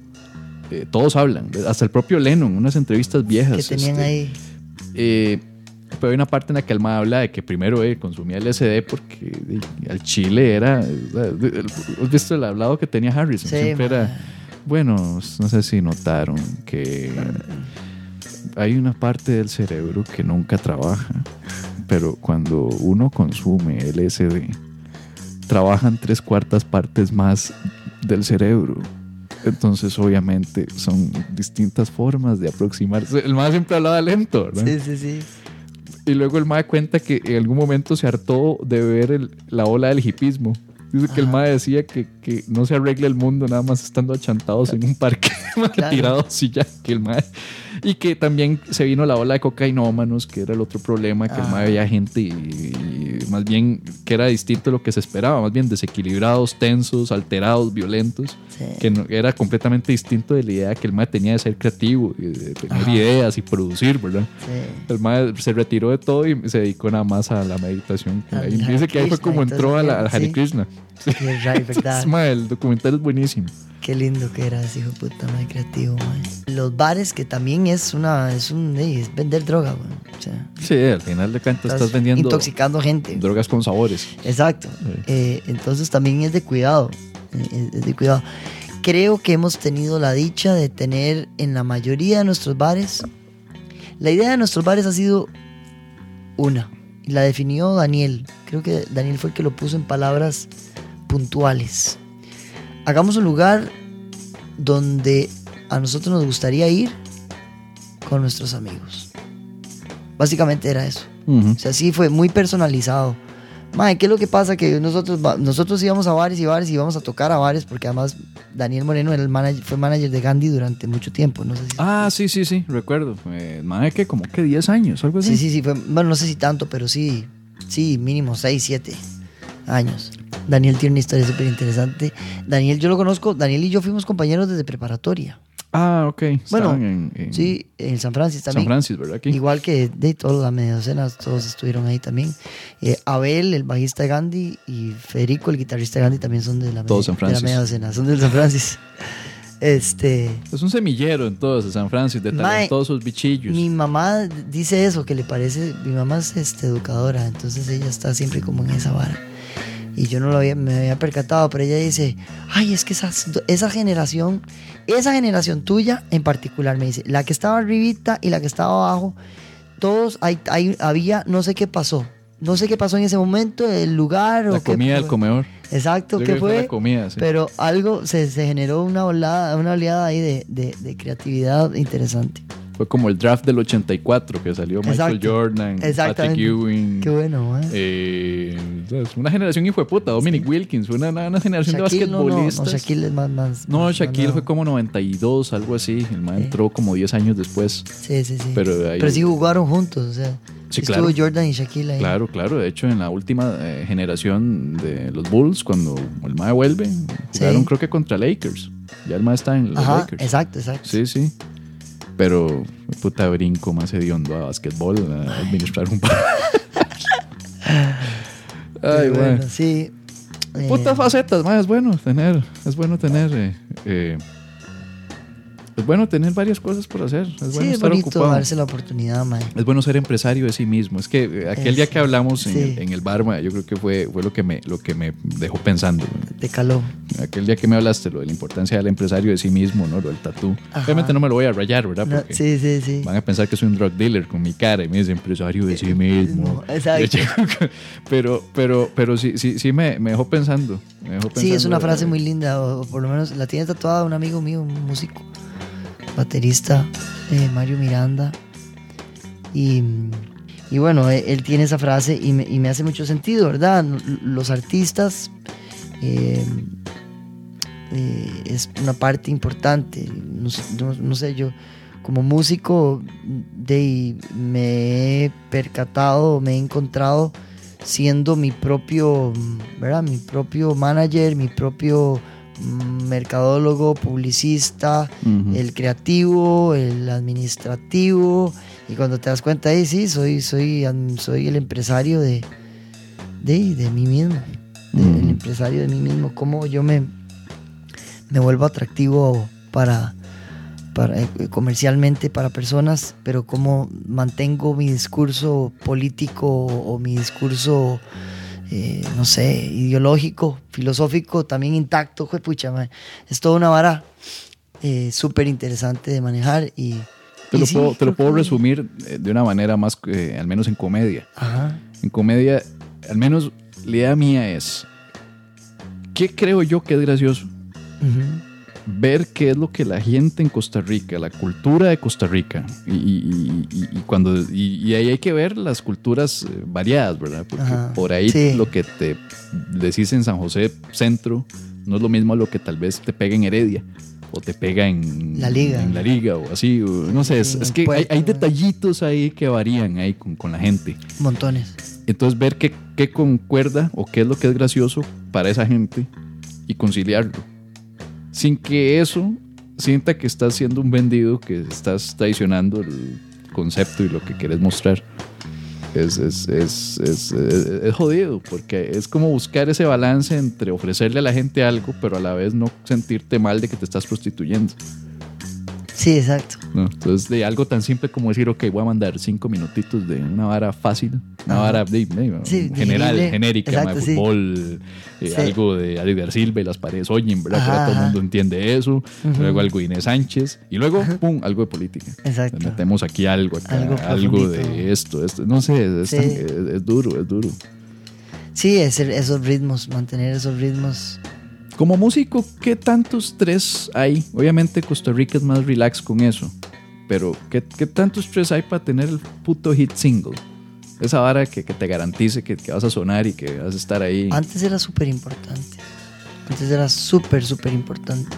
todos hablan, hasta el propio Lennon, unas entrevistas viejas. que tenían este, ahí... pero hay una parte en la que el ma habla de que primero eh, consumía LSD porque eh, al chile era. eh, ¿Has visto el hablado que tenía Harrison? Sí, Siempre era. Bueno, no sé si notaron que hay una parte del cerebro que nunca trabaja, pero cuando uno consume LSD, trabajan tres cuartas partes más del cerebro. Entonces, obviamente, son distintas formas de aproximarse. El más siempre hablaba lento, ¿verdad? Sí, sí, sí. Y luego el mae cuenta que en algún momento se hartó de ver el- la ola del hipismo. Dice que el mae decía que, que no se arregla el mundo nada más estando achantados en un parque, Claro. tirados y ya. Que el mae, y que también se vino la ola de cocainómanos, que era el otro problema, que el Ah. veía gente y, y más bien que era distinto a lo que se esperaba, más bien desequilibrados, tensos, alterados, violentos Sí. que no- era completamente distinto de la idea que el mae tenía de ser creativo, y de tener Ajá. ideas y producir, ¿verdad? Sí. El mae se retiró de todo y se dedicó nada más a la meditación. Dice que ahí fue como entró a la, mierda, Hare. Krishna. Sí, verdad. El documental es buenísimo. Qué lindo que era ese hijo puta, muy creativo, mae. Los bares, que también es una, es un, es vender droga, güey. O sea, Sí, al final de cuentas estás, vendiendo intoxicando gente. drogas con sabores. Exacto. Sí. Eh, entonces también es de cuidado. eh, Es, es de cuidado. Creo que hemos tenido la dicha de tener en la mayoría de nuestros bares. La idea de nuestros bares ha sido una. Y la definió Daniel. Creo que Daniel fue el que lo puso en palabras puntuales. Hagamos un lugar donde a nosotros nos gustaría ir con nuestros amigos. Básicamente era eso. O sea, sí fue muy personalizado. Mae, ¿qué es lo que pasa? Que nosotros, nosotros íbamos a bares y bares y íbamos a tocar a bares porque además Daniel Moreno era el manager, fue manager de Gandhi durante mucho tiempo. No sé si... Ah, sí, sí, sí, recuerdo. Eh, mae, que como que 10 años, algo así. sí, sí, sí. Fue, bueno, no sé si tanto, pero sí, sí, mínimo 6, 7 años. Daniel tiene una historia súper interesante. Daniel, yo lo conozco. Daniel y yo fuimos compañeros desde preparatoria. Ah, ok. Bueno, Estaban en, en Sí, en San Francisco San también. Francis, ¿verdad? Aquí. Igual que de toda la media docena, todos estuvieron ahí también. Eh, Abel, el bajista de Gandhi, y Federico, el guitarrista de Gandhi, también son de la, Todos San de la Francis. media docena, son del San Francis. Este, Es un semillero entonces, San Francis, de Mae, talentosos bichillos. mi mamá dice eso, que le parece, mi mamá es este, educadora, entonces ella está siempre como en esa vara. Y yo no lo había, me había percatado, pero ella dice, ay, es que esa, esa generación, esa generación tuya en particular, me dice, la que estaba arribita y la que estaba abajo, todos, hay, hay- había, no sé qué pasó, no sé qué pasó en ese momento, el lugar la o comida del comedor. Exacto, Yo ¿qué fue? la comida, sí. Pero algo, se, se generó una oleada, una oleada ahí de, de- de creatividad interesante. Fue como el draft del 84 que salió Michael Exacto. Jordan, Patrick. Ewing. Qué bueno, ¿eh? eh, es una generación hijo de puta, Dominic Wilkins, fue una, una generación Shaquille, de no, no, no, basquetbolistas. Shaquille es más, más- No, Shaquille más fue como 92, algo así. El man Sí. entró como 10 años después. Sí, sí, sí. Pero ahí- sí jugaron juntos, o sea. Sí, estuvo claro. Jordan y Shaquille ahí. Claro, claro. De hecho, en la última eh, generación de los Bulls, cuando el MAE vuelve, jugaron Sí. creo que contra Lakers. Ya el MAE está en los Ajá, Lakers. exacto, exacto. Sí, sí. Pero, puta brinco más hediondo a basquetbol, a administrar un par. Ay, bueno, bueno. sí. eh, Putas facetas, mae, es bueno tener, es bueno tener, eh, eh, es bueno tener varias cosas por hacer. Es bueno sí, es bonito ocupado. darse la oportunidad, mae. Es bueno ser empresario de sí mismo. Es que eh, aquel día que hablamos en, sí. el, en el bar, yo creo que fue, fue lo, que me, lo que me dejó pensando. ma. Te caló. Aquel día que me hablaste, lo de la importancia del empresario de sí mismo, ¿no? Lo del tatú. Obviamente no me lo voy a rayar, ¿verdad? No, sí, sí, sí. van a pensar que soy un drug dealer con mi cara y me dice empresario de sí mismo. No, exacto. Pero, pero, pero sí, sí, sí me, me dejó pensando. me dejó Sí, es pensando, una frase eh, muy linda, o por lo menos la tiene tatuada un amigo mío, un músico, baterista, eh, Mario Miranda. Y, y bueno, e- él tiene esa frase y me, y me hace mucho sentido, ¿verdad? Los artistas eh, eh, es una parte importante. No, no- sé, yo como músico de, me he percatado, me he encontrado siendo mi propio, ¿verdad? Mi propio manager, mi propio mercadólogo, publicista, el creativo, el administrativo. Y cuando te das cuenta ahí, sí, soy, soy, soy el empresario de, de, de mí mismo. de-. El empresario de mí mismo. Cómo yo me, me vuelvo atractivo para, para, eh, comercialmente para personas, pero cómo mantengo mi discurso político o mi discurso, eh, no sé, ideológico, filosófico, también intacto. Juepucha, mae. es toda una vara eh, súper interesante de manejar y... Te y lo, sí, puedo, te lo puedo resumir eh, de una manera más, eh, al menos en comedia. Ajá. En comedia, al menos la idea mía es, ¿qué creo yo que es gracioso? Ver qué es lo que la gente en Costa Rica, la cultura de Costa Rica, y, y- y- y cuando, y, ahí hay que ver las culturas eh, variadas, ¿verdad? Porque Ajá, por ahí sí. lo que te decís en San José Centro no es lo mismo a lo que tal vez te pega en Heredia. O te pega en La Liga. En la liga o así. o no sé, es, que hay, hay detallitos ahí que varían ahí con, con la gente. Montones. Entonces ver qué, qué concuerda o qué es lo que es gracioso para esa gente y conciliarlo. Sin que eso sienta que estás siendo un vendido, que estás traicionando el concepto y lo que quieres mostrar. Es, es, es, es, jodido, porque es como buscar ese balance entre ofrecerle a la gente algo, pero a la vez no sentirte mal de que te estás prostituyendo. Sí, exacto. ¿no? Entonces, de algo tan simple como decir, ok, voy a mandar cinco minutitos de una vara fácil, una Ajá. vara de, de- Sí, general, digerible. genérica, Exacto, sí. fútbol, eh, Sí. algo de Edgar Silva y las paredes oyen, ¿verdad? Ajá, todo el ajá. mundo entiende eso. Luego algo de Inés Sánchez. Y luego, pum, algo de política. Exacto. Le metemos aquí algo, acá, Algo de esto, esto. No sé, es, Sí. tan- es- es duro, es duro. Sí, es esos ritmos, mantener esos ritmos. Como músico, ¿qué tantos tres hay? Obviamente Costa Rica es más relax con eso. Pero, ¿qué, qué tantos tres hay para tener el puto hit single? Esa vara que, que te garantice que, que vas a sonar y que vas a estar ahí. Antes era súper importante. Antes era súper, súper importante.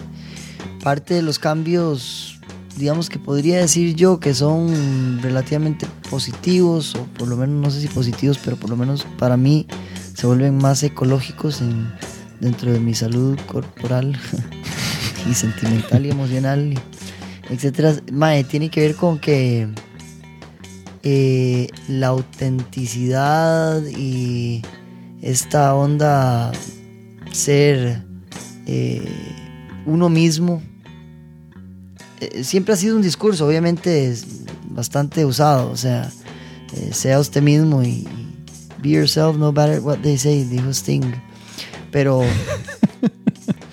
Parte de los cambios, digamos que podría decir yo que son relativamente positivos, o por lo menos no sé si positivos, pero por lo menos para mí se vuelven más ecológicos en, dentro de mi salud corporal y sentimental y emocional, etcétera. Mae, tiene que ver con que eh, la autenticidad y esta onda ser eh, uno mismo eh, siempre ha sido un discurso obviamente bastante usado o sea sea usted mismo y, y be yourself no matter what they say dijo Sting pero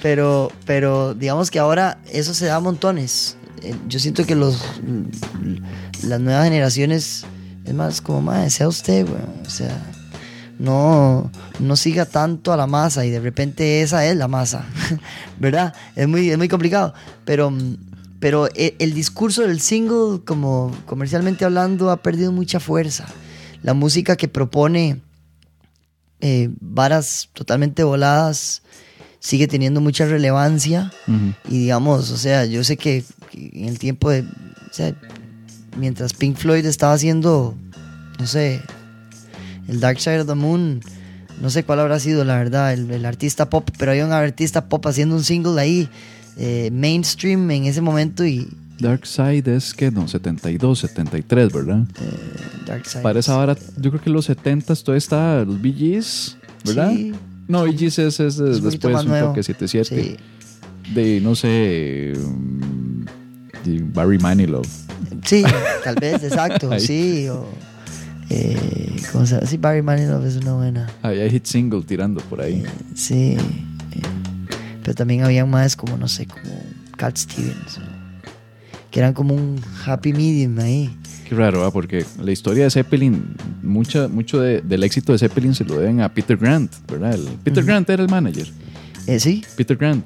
pero pero digamos que ahora eso se da a montones Eh, yo siento que los las nuevas generaciones es más como más sea usted weón", o sea no, no siga tanto a la masa y de repente esa es la masa, ¿verdad? Es muy, es muy complicado, pero, pero e- el, discurso del single, como comercialmente hablando, ha perdido mucha fuerza. La música que propone eh, varas totalmente voladas sigue teniendo mucha relevancia. Y digamos, o sea, yo sé que, que en el tiempo de, o sea, mientras Pink Floyd estaba haciendo, no sé, el Dark Side of the Moon, no sé cuál habrá sido la verdad, el, el artista pop, pero hay un artista pop haciendo un single ahí, eh, mainstream en ese momento y Dark Side es que no, 72, 73, ¿verdad? eh, Dark Side. Para esa vara, yo creo que los 70 todavía está los Gees, ¿verdad? Sí, No, Gees es, es, Es un después un toque 77. sí. De, no sé, mm, Barry Manilow. Sí, tal vez, exacto, sí. O, eh, ¿Cómo se llama? Sí, Barry Manilow es una buena. Había hit single tirando por ahí. Sí. eh, pero también había más como, no sé, como Cat Stevens. O- que eran como un happy medium ahí. Qué raro, ¿ah? porque la historia de Zeppelin, mucha, mucho de- del éxito de Zeppelin se lo deben a Peter Grant, ¿verdad? El- Peter Grant era el manager. Eh, sí, Peter Grant.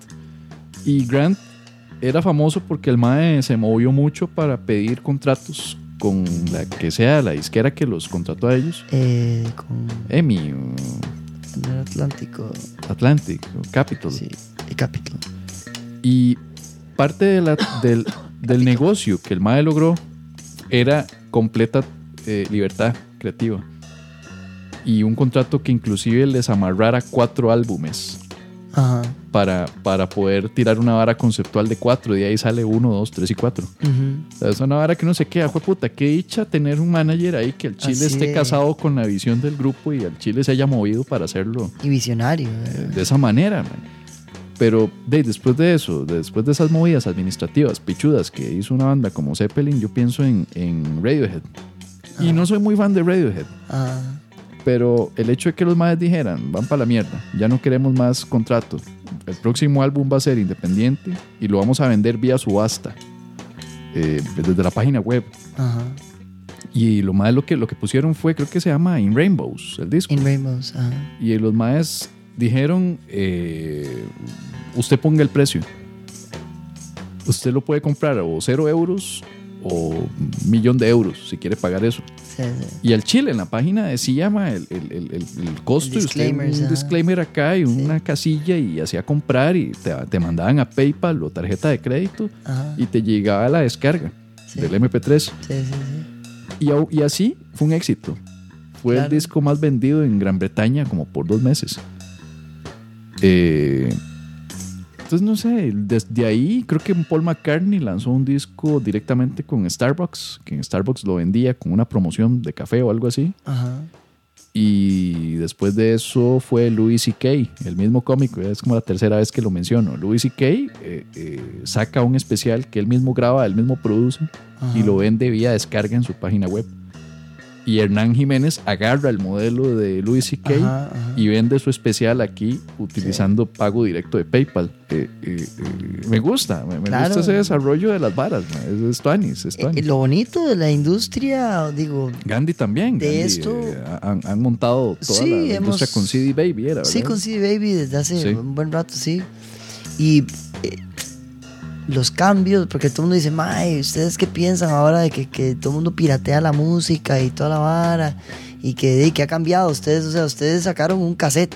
Y Grant era famoso porque el MAE se movió mucho para pedir contratos con la que sea la disquera que los contrató a ellos. eh, con EMI, o en el Atlántico. Atlantic, o Capitol. Sí, y Capitol. Y parte de la- del, del negocio que el MAE logró era completa eh, libertad creativa. Y un contrato que inclusive les amarrara cuatro álbumes Ajá. para, para poder tirar una vara conceptual de cuatro. De ahí sale uno, dos, tres y cuatro. O sea, es una vara que no se queda. Fue puta, qué dicha tener un manager ahí que el chile Así esté casado con la visión del grupo y el chile se haya movido para hacerlo Y visionario. eh. de esa manera, man. Pero de, después de eso, de- después de esas movidas administrativas pichudas que hizo una banda como Zeppelin, yo pienso en, en Radiohead. Y no soy muy fan de Radiohead, Ah, pero el hecho de que los madres dijeran, van para la mierda, ya no queremos más contrato, el próximo álbum va a ser independiente y lo vamos a vender vía subasta, eh, desde la página web. ajá. Y lo más lo que, lo que pusieron fue, creo que se llama In Rainbows, el disco. In Rainbows. Ajá. Y los maes dijeron, eh, usted ponga el precio. Usted lo puede comprar o cero euros o un millón de euros si quiere pagar eso. Sí, sí. Y al chile en la página decía ma, el, el, el, costo y usted un disclaimer acá y una casilla y hacía comprar y te, te mandaban a PayPal o tarjeta de crédito Ajá. y te llegaba la descarga del MP3. Sí, sí, sí. Y, y así fue un éxito. Fue el disco más vendido en Gran Bretaña como por dos meses. Eh, entonces, no sé, desde ahí creo que Paul McCartney lanzó un disco directamente con Starbucks, que en Starbucks lo vendía con una promoción de café o algo así. Ajá. Y después de eso fue Louis C.K., el mismo cómico, es como la tercera vez que lo menciono. Louis C.K. eh, eh, saca un especial que él mismo graba, él mismo produce Ajá. y lo vende vía descarga en su página web. Y Hernán Jiménez agarra el modelo de Louis C.K. Y vende su especial aquí utilizando pago directo de PayPal. Eh, eh, eh, me gusta, me, Claro. gusta ese desarrollo de las varas. Es, es tuanis, es Eh, tuanis. lo bonito de la industria, digo, Gandhi también. de Gandhi, esto- han, han montado toda Sí, la, la hemos- industria con CD Baby, era, sí, ¿verdad? con CD Baby desde hace Sí. un buen rato, sí. Y los cambios, porque todo el mundo dice, Mae, ¿ustedes qué piensan ahora de que, que todo el mundo piratea la música y toda la vara? Y que, que ha cambiado. Ustedes, o sea, ustedes sacaron un cassette.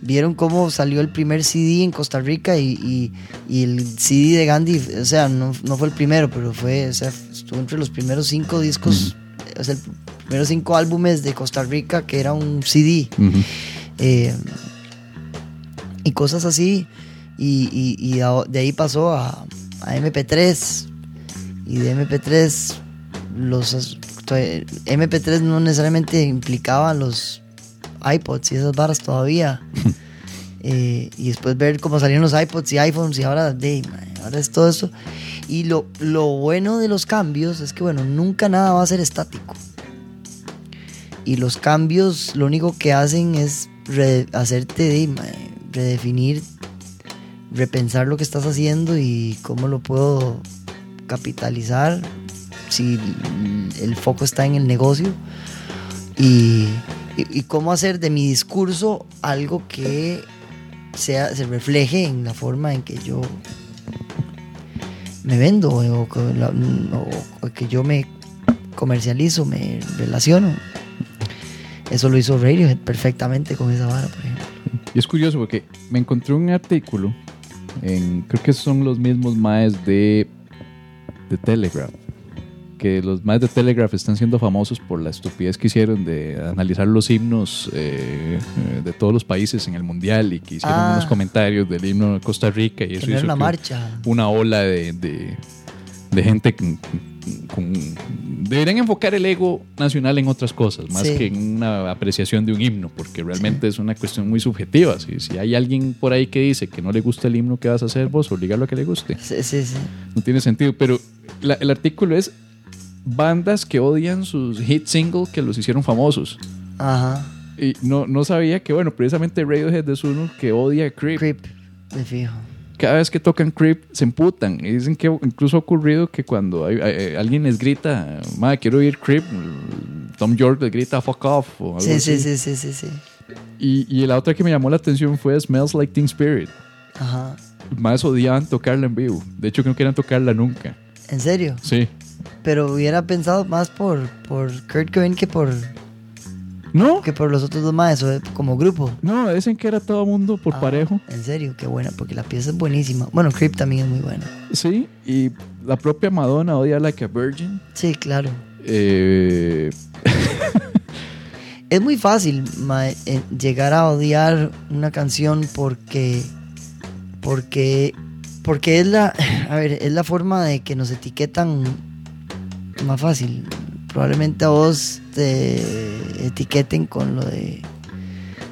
Vieron cómo salió el primer CD en Costa Rica y, y- y el CD de Gandhi, o sea, no, no fue el primero, pero fue, o sea, estuvo entre los primeros cinco discos, o sea, el primeros cinco álbumes de Costa Rica que era un CD. Eh, y cosas así. Y, y- y a- de ahí pasó a, a MP3. Y de MP3, los as- to- MP3 no necesariamente implicaba los iPods y esas varas todavía. Eh, y después ver cómo salieron los iPods y iPhones y ahora, de, ahora es todo esto. Y lo, lo bueno de los cambios es que, bueno, nunca nada va a ser estático. Y los cambios lo único que hacen es re- hacerte de, redefinir, repensar lo que estás haciendo y cómo lo puedo capitalizar si el foco está en el negocio y, y- y cómo hacer de mi discurso algo que sea, se refleje en la forma en que yo me vendo o, o- o que yo me comercializo, me relaciono. Eso lo hizo Radiohead perfectamente con esa vara, por ejemplo. Y es curioso porque me encontré un artículo, en, creo que son los mismos maes de, de Telegraph, que los maes de Telegraph están siendo famosos por la estupidez que hicieron de analizar los himnos eh, eh, de todos los países en el mundial y que hicieron Ah. unos comentarios del himno de Costa Rica y eso hizo una marcha. una ola de, de, de gente con- Deberían enfocar el ego nacional en otras cosas, más Sí. que en una apreciación de un himno, porque realmente es una cuestión muy subjetiva. Si, si hay alguien por ahí que dice que no le gusta el himno, ¿qué vas a hacer vos? Obligarlo a que le guste. Sí, sí, sí. No tiene sentido, pero la- el artículo es bandas que odian sus hit singles que los hicieron famosos. Ajá. Y no, no sabía que, bueno, precisamente Radiohead es uno que odia Creep. Creep, de fijo. Cada vez que tocan Creep se emputan. Y dicen que incluso ha ocurrido que cuando hay- hay- alguien les grita, madre, quiero oír Creep, Tom York les grita fuck off. O algo Sí, sí, así. sí, sí, sí, sí. Y, y la otra que me llamó la atención fue Smells Like Teen Spirit. Ajá. Más odiaban tocarla en vivo. De hecho, que no querían tocarla nunca. ¿En serio? Sí. Pero hubiera pensado más por, por Kurt Cobain que por, No, que por los otros dos más, como grupo. no, dicen que era todo mundo por Ah, parejo. En serio, qué buena, porque la pieza es buenísima. Bueno, Creep también es muy buena. Sí, y la propia Madonna odia Like a Virgin. Sí, claro. Eh, Es muy fácil ma, eh, llegar a odiar una canción porque porque porque es la a ver, es la forma de que nos etiquetan más fácil. Probablemente a vos te etiqueten con lo de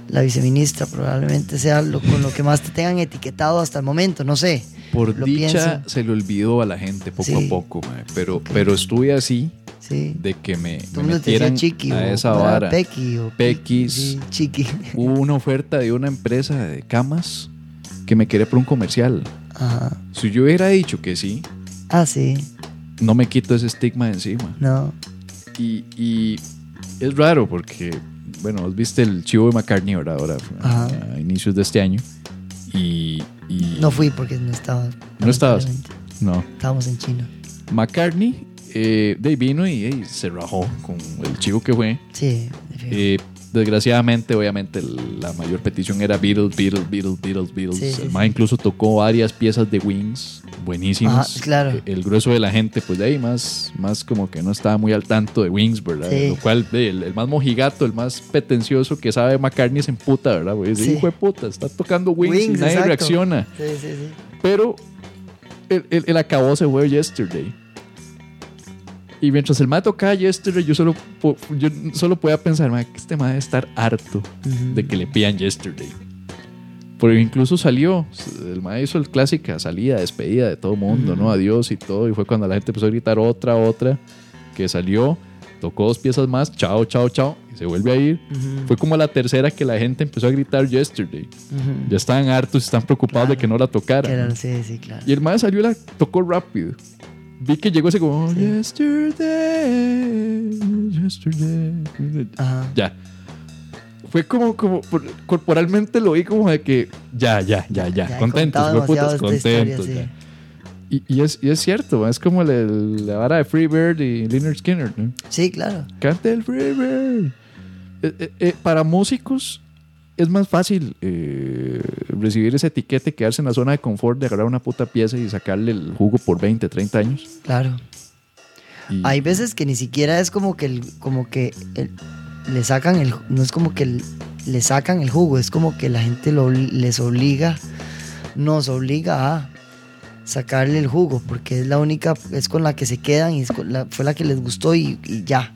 la viceministra, probablemente sea lo, con lo que más te tengan etiquetado hasta el momento, no sé. por dicha pienso. se le olvidó a la gente poco Sí. a poco, pero, pero estuve así Sí. de que me, me metieran chiqui a esa vara. Pequi o Pequis. Chiqui. Hubo una oferta de una empresa de camas que me quería por un comercial. Ajá. Si yo hubiera dicho que sí, Ah, sí. no me quito ese estigma de encima. No. Y, y es raro porque, bueno, vos viste el chivo de McCartney ahora, ahora a inicios de este año. Y, y- No fui porque no estaba. ¿No estabas? No. Estábamos en China. McCartney eh, de vino y se rajó con el chivo que fue. Sí. Eh, desgraciadamente, obviamente, la mayor petición era Beatles, Beatles, Beatles, Beatles, Beatles. Sí, el sí. incluso tocó varias piezas de Wings buenísimas. Ajá, claro. Eh, El grueso de la gente, pues de ahí más, más como que no estaba muy al tanto de Wings, ¿verdad? Lo cual, el, el más mojigato, el más pretencioso que sabe McCartney se emputa, ¿verdad? Güey? Dice, Sí. hijo de puta, está tocando Wings, y nadie exacto. reacciona. Sí, sí, sí. Pero el, el, el acabó se fue Yesterday. Y mientras el mae tocaba Yesterday, yo solo, yo solo podía pensar, mae, que este mae debe estar harto Ujú. de que le pidan Yesterday. Porque incluso salió, el mae hizo el clásica salida, despedida de todo mundo, ¿no? Adiós y todo. Y fue cuando la gente empezó a gritar otra, otra, que salió, tocó dos piezas más, chao, chao, chao, y se vuelve a ir. Ujú. Fue como la tercera que la gente empezó a gritar Yesterday. Ya estaban hartos, están preocupados de que no la tocaran. Era- sí, sí, claro. Y el mae salió y la tocó rápido. Vi que llegó ese como, yesterday, yesterday. Ajá. Ya. Fue como, como, por- corporalmente lo vi como de que, ya, ya, ya, ya, contentos, historia, contentos. sí. Y, y es, y es cierto, es como el- el- la vara de Freebird y Leonard Skinner, ¿no? Sí, claro. Canta el Freebird. Eh, eh, eh, para músicos es más fácil eh, recibir ese etiquete, quedarse en la zona de confort de agarrar una puta pieza y sacarle el jugo por 20, 30 años. Claro. Y- Hay veces que ni siquiera es como que el, como que el- le sacan el no es como que el- le sacan el jugo, es como que la gente lo, les obliga, nos obliga a sacarle el jugo, porque es la única, es con la que se quedan y es con la- fue la que les gustó y, y ya.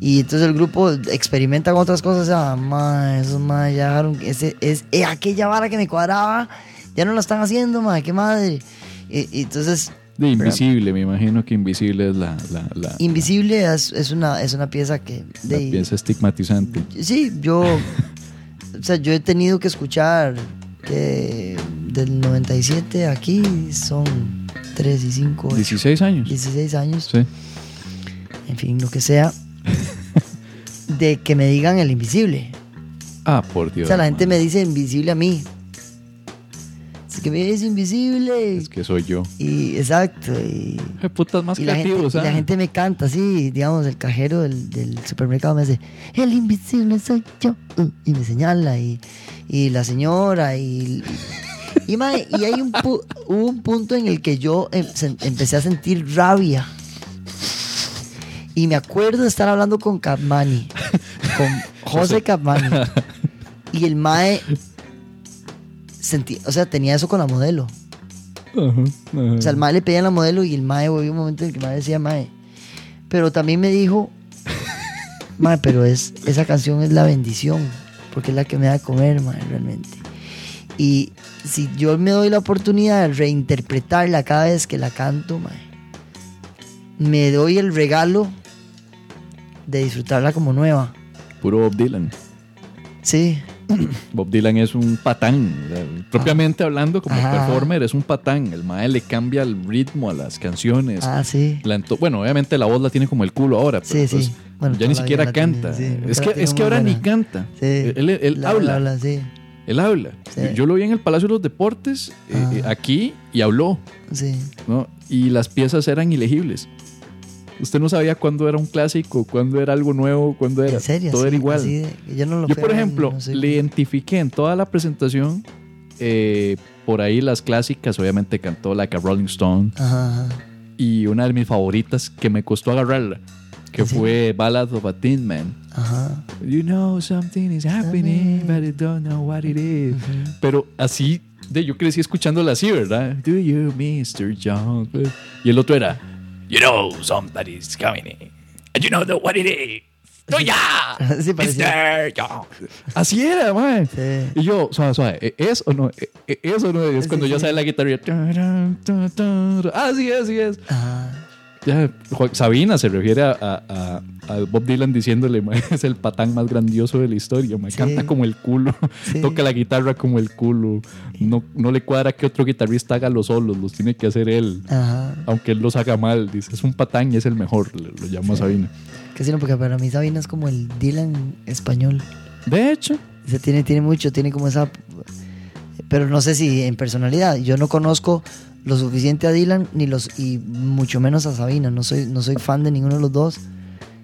Y entonces el grupo experimenta con otras cosas, ah, ma, esos ma, ya dejaron, ese, es eh, aquella vara que me cuadraba, ya no la están haciendo, ma, qué madre. Y, y entonces de invisible, me imagino que invisible es la, la, la- Invisible es, es una, es una pieza que... la de- pieza estigmatizante. Sí, yo... o sea, yo he tenido que escuchar que del 97 aquí son 3 y 5, 16 años. 16 años, Sí. en fin, lo que sea, de que me digan el invisible. Ah, por Dios. o sea, la gente man. me dice invisible a mí. Es que me dice invisible. Es que soy yo. Y exacto. Y, Eh, putas más Y la, gente, creativos, y la ¿ah? gente me canta así, digamos, el cajero del, del supermercado me dice, el invisible soy yo, uh, y me señala, y, y la señora, y... Y, mae, y hay un, pu- hubo un punto en el que yo em- empecé a sentir rabia. Y me acuerdo de estar hablando con Capmani, con José Capmani. Y el Mae, sentí, o sea, tenía eso con la modelo. O sea, el mae le pedía a la modelo y el mae hubo un momento en el que el mae decía, mae. Pero también me dijo, mae, pero es, esa canción es la bendición, porque es la que me da de comer, mae, realmente. Y si yo me doy la oportunidad de reinterpretarla cada vez que la canto, mae, me doy el regalo de disfrutarla como nueva. Puro Bob Dylan. Sí, Bob Dylan es un patán. o sea, Propiamente hablando, como Ajá. performer, es un patán. El mae le cambia el ritmo a las canciones. ah, sí. Bueno, obviamente la voz la tiene como el culo ahora, pero Sí, pues, sí. Bueno, ya ni siquiera canta. sí, es que, es que ahora ni canta. Sí. Él, él La- habla. la- sí, Él habla. Sí. Yo lo vi en el Palacio de los Deportes eh, aquí y habló, sí. ¿no? Y las piezas eran ilegibles. Usted no sabía cuándo era un clásico, cuándo era algo nuevo, cuándo era. En serio. Todo era igual. de- yo no lo Yo, por ejemplo, no sé. le identifiqué en toda la presentación, eh, por ahí las clásicas, obviamente cantó Like a Rolling Stone, Ajá, ajá. y una de mis favoritas que me costó agarrarla, que ¿Ah, sí? fue Ballad of a Tin Man. Ajá. You know something is happening, but you don't know what it is. Pero así, de yo crecí escuchándola así, ¿verdad? Do you, Mr. Young? Y el otro era, You know somebody's coming, and you know what it is. ¡No ya! Sí, parecía. Así era, man. Sí. Y yo, suave, suave, ¿e- ¿es o no? ¿E- e- ¿Es o no? Es Sí, cuando ya sale la guitarra. Así es, así es. Ajá. Ya, Sabina se refiere a, a- Bob Dylan diciéndole, "Ma, es el patán más grandioso de la historia, me Sí. canta como el culo, Sí. toca la guitarra como el culo, no, no le cuadra que otro guitarrista haga los solos, los tiene que hacer él, Ajá. aunque él los haga mal, dice, es un patán y es el mejor, le- lo llama Sabina. Que sí, no, porque para mí Sabina es como el Dylan español. De hecho, O sea, tiene, tiene mucho, tiene como esa. Pero no sé si en personalidad. Yo no conozco lo suficiente a Dylan ni los y mucho menos a Sabina. No soy, no soy fan de ninguno de los dos.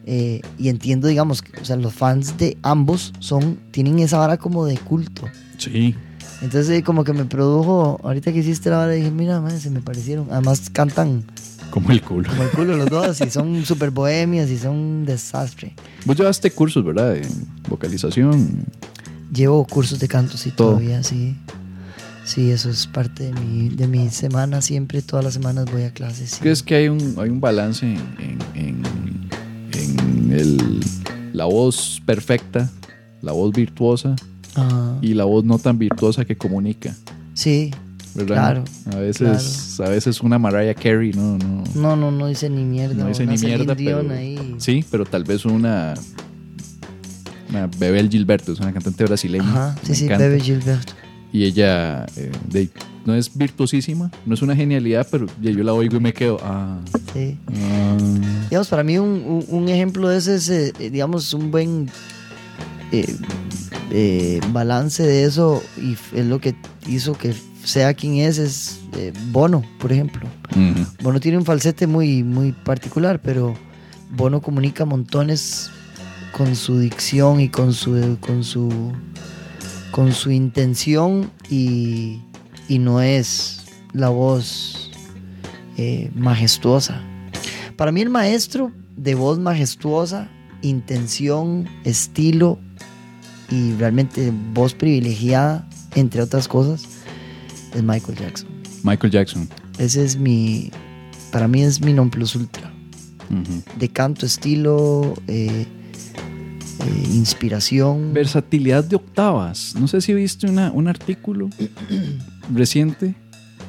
Eh, y entiendo, digamos, que, o sea, los fans de ambos son tienen esa vara como de culto. sí, Entonces, eh, como que me produjo, ahorita que hiciste la vara, dije, mira, man, se me parecieron. Además, cantan como el culo. como el culo los dos y son súper bohemias y son un desastre. Vos llevaste cursos, ¿verdad? En vocalización. Llevo cursos de canto, sí, Todo. todavía, sí. Sí, eso es parte de mi, de mi semana. Siempre, todas las semanas voy a clases. sí. ¿Crees que hay un, hay un balance en, en- en- en el- la voz perfecta, la voz virtuosa Ajá. y la voz no tan virtuosa que comunica? Sí, ¿verdad? Claro, A veces, a veces una Mariah Carey no, no, no, no, no dice ni mierda. no dice ni mierda, pero ahí. sí, pero tal vez una, una Bebel Gilberto, es una cantante brasileña. Ajá, sí, sí, encanta. Bebe Gilberto. Y ella eh, de- no es virtuosísima, no es una genialidad, pero yo la oigo y me quedo, ah, Sí. ah. Digamos, para mí un, ejemplo de ese es, eh, eh, digamos, un buen eh, balance de eso y es lo que hizo que sea quien es, es Bono, por ejemplo. Bono tiene un falsete muy, muy particular, pero Bono comunica montones con su dicción y con su, con su, con su intención y, y no es la voz eh, majestuosa. Para mí el maestro de voz majestuosa, intención, estilo y realmente voz privilegiada, entre otras cosas, es Michael Jackson. Michael Jackson. Ese es mi, para mí es mi non plus ultra. De canto, estilo, eh, eh, inspiración. Versatilidad de octavas. No sé si viste una, un artículo reciente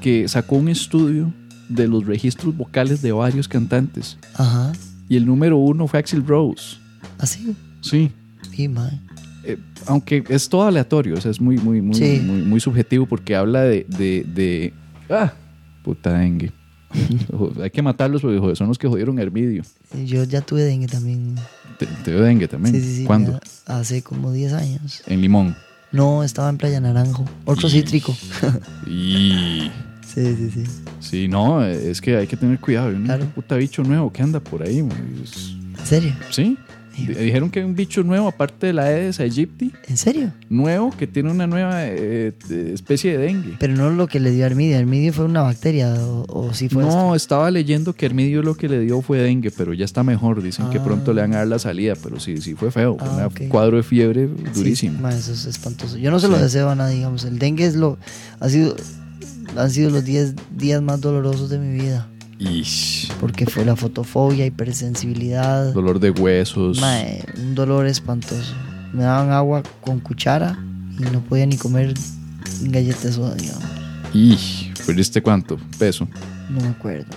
que sacó un estudio de los registros vocales de varios cantantes. Ajá. Y el número uno fue Axel Rose. Así. Sí. Sí, mae. Eh, aunque es todo aleatorio, o sea, es muy, muy, muy, Sí. muy, muy subjetivo porque habla de. de, de- ah, puta dengue. Hay que matarlos porque son los que jodieron a Hermidio. Yo ya tuve dengue también. Te, te dio dengue también. Sí, sí, sí. ¿Cuándo? Hace como 10 años. En Limón. No, estaba en Playa Naranjo. Otro cítrico. Y. Sí, sí, sí. Sí, no, es que hay que tener cuidado. Hay un Claro. puta bicho nuevo que anda por ahí. ¿En serio? Sí. Dijeron que hay un bicho nuevo, aparte de la Aedes aegypti, ¿En serio? nuevo, que tiene una nueva eh, especie de dengue. Pero no lo que le dio a Armidio. Armidio fue una bacteria o, o sí fue No, estaba leyendo que Hermidio lo que le dio fue dengue, pero ya está mejor. Dicen que Ah. pronto le van a dar la salida, pero sí, sí fue feo. Ah, un cuadro de fiebre durísimo. Sí, eso es espantoso. Yo no se lo Sí. deseo a nadie, digamos. El dengue es lo, ha sido, han sido los 10 días más dolorosos de mi vida. Ish, Porque fue la fotofobia, hipersensibilidad. dolor de huesos. Mae, un dolor espantoso. Me daban agua con cuchara y no podía ni comer galletas soda, digamos. Ish, ¿perdiste cuánto? Peso. No me acuerdo.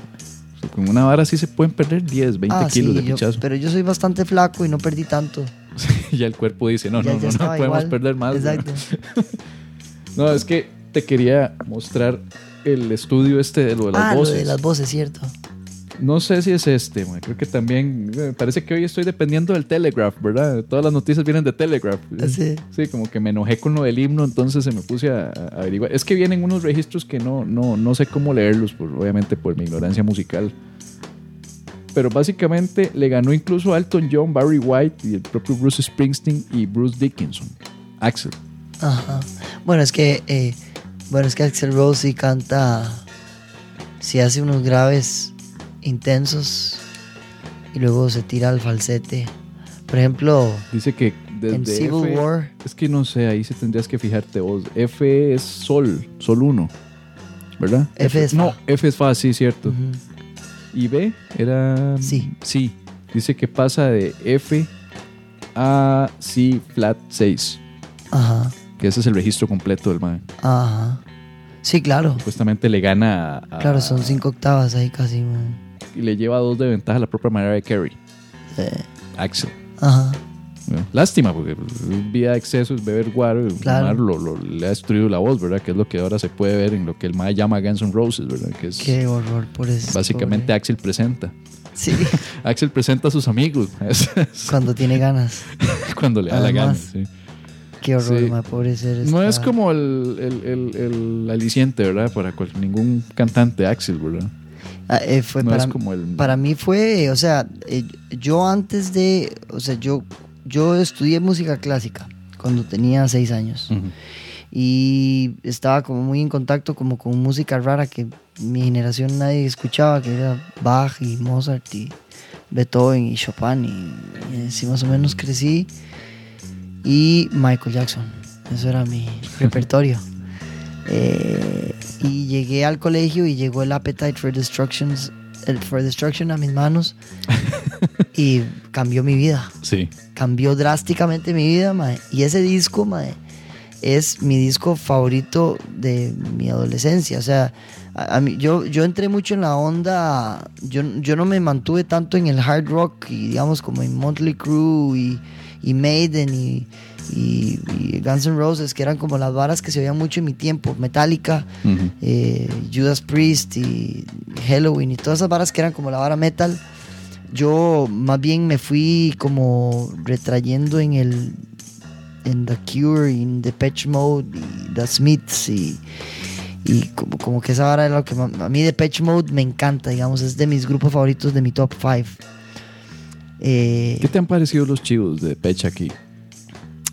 con una vara sí se pueden perder 10, 20 Ah, kilos sí, de yo- pichazo. pero yo soy bastante flaco y no perdí tanto. Ya el cuerpo dice, no, Ya- no, ya no, no podemos igual. perder más. Exacto. No, es que te quería mostrar el estudio este de lo de las ah, voces. lo de las voces, cierto. No sé si es este, creo que también, me parece que hoy estoy dependiendo del Telegraph, ¿verdad? Todas las noticias vienen de Telegraph. Sí. Sí, como que me enojé con lo del himno, entonces se me puse a, a averiguar. Es que vienen unos registros que no, no, no sé cómo leerlos, por, obviamente por mi ignorancia musical. Pero básicamente le ganó incluso a Elton John, Barry White y el propio Bruce Springsteen y Bruce Dickinson. Axel. Ajá. Bueno, es que eh, bueno, es que Axel Rose sí canta sí hace unos graves intensos y luego se tira al falsete. Por ejemplo, Dice que desde en Civil F- War, Es que no sé, ahí sí tendrías que fijarte vos. F es sol, sol 1, ¿verdad? F es No, fa. F es fa, sí, cierto. Y B era... Sí. Sí. Dice que pasa de F a C flat 6. ajá, Que ese es el registro completo del man. ajá. Sí, claro. Supuestamente le gana a... Claro, son cinco octavas ahí casi. man. Y le lleva dos de ventaja a la propia manera de Carey. Axel. ajá. Bueno, Lástima, porque vida de excesos, beber guaro, Claro. fumar, lo, lo- le ha destruido la voz, ¿verdad? Que es lo que ahora se puede ver en lo que el Mae llama Guns N' Roses, ¿verdad? Que es Qué horror por eso. básicamente pobre. Axel presenta. Sí, Axel presenta a sus amigos cuando tiene ganas. cuando le da la gana. Sí. Qué horror, Sí. ma, pobre ser. No es como el, el, el- el aliciente, ¿verdad? Para cual- ningún cantante Axel, ¿verdad? Ah, eh, fue No para, es como el... para mí fue, o sea, eh, yo antes de, o sea, yo, yo estudié música clásica cuando tenía seis años y estaba como muy en contacto como con música rara que mi generación nadie escuchaba, que era Bach y Mozart y Beethoven y Chopin y, y así más o menos crecí y Michael Jackson, eso era mi repertorio. Eh, y llegué al colegio y llegó el Appetite for, Destructions, el for Destruction a mis manos y cambió mi vida Sí. cambió drásticamente mi vida, mae. Y ese disco, mae, es mi disco favorito de mi adolescencia. O sea, a, a mí, yo, yo entré mucho en la onda, yo, yo no me mantuve tanto en el hard rock y digamos como en Motley Crue y, y Maiden y, y- y Guns N' Roses, que eran como las varas que se oían mucho en mi tiempo, Metallica, Ujú. eh, Judas Priest y Halloween y todas esas varas que eran como la vara metal, yo más bien me fui como retrayendo en el en The Cure en Depeche Mode y The Smiths y, y como, como que esa vara es lo que a mí Depeche Mode me encanta, digamos, es de mis grupos favoritos de mi top 5. ¿Qué te han parecido los chivos de Pecha aquí?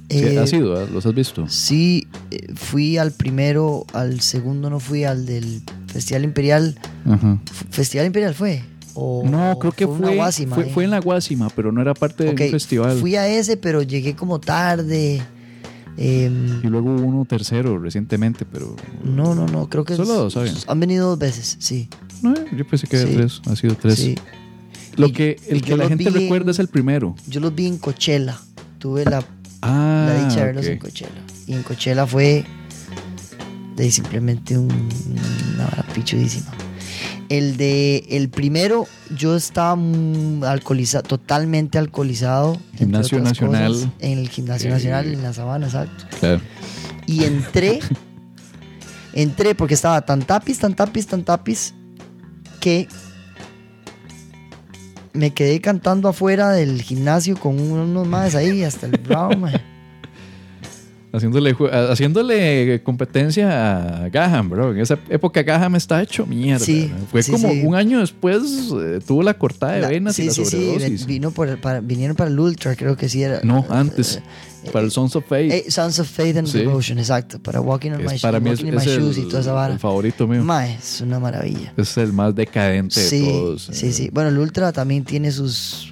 Eh, ¿Has ido? ah? ¿Los has visto? Sí, eh, fui al primero, al segundo no fui, al del Festival Imperial. Ajá. ¿Festival Imperial fue? ¿O No, creo que una fue, guásima fue, fue en la Guásima, pero no era parte de Ok, un festival. Fui a ese, pero llegué como tarde. Em, Y luego hubo uno tercero recientemente, pero... no, no, no, creo que Solo dos, han venido dos veces, sí. No, yo pensé que era Sí. tres, ha sido tres. sí. Lo que, el que la gente recuerda en- es el primero. Yo los vi en Coachella. Tuve la, Ah, la dicha de verlos en Coachella. Y en Coachella fue de simplemente un, una vara pichudísima. El de el primero, yo estaba alcoholizado, totalmente alcoholizado. Gimnasio Nacional. cosas, en el gimnasio Eh. nacional, en la sabana, exacto. Claro. Y entré, entré porque estaba tan tapiz, tan tapiz, tan tapiz, que me quedé cantando afuera del gimnasio con unos más ahí hasta el brown, mae. Haciéndole, haciéndole competencia a Gaham, bro. En esa época Gaham está hecho mierda. Sí, ¿no? Fue sí, como sí. un año después, eh, tuvo la cortada de La- venas sí, y la sí, sí, sobredosis. ven- vino por el- para- vinieron para el Ultra, creo que sí era. No, antes. Eh, para el Sons of Faith. eh, Sons of Faith and Sí. Devotion, exacto. Para Walking on que My, es- para mí es, my es el, Shoes y toda esa vara. el favorito mío. Mae, es una maravilla. Es el más decadente Sí, de todos. sí, eh. sí. Bueno, el Ultra también tiene sus,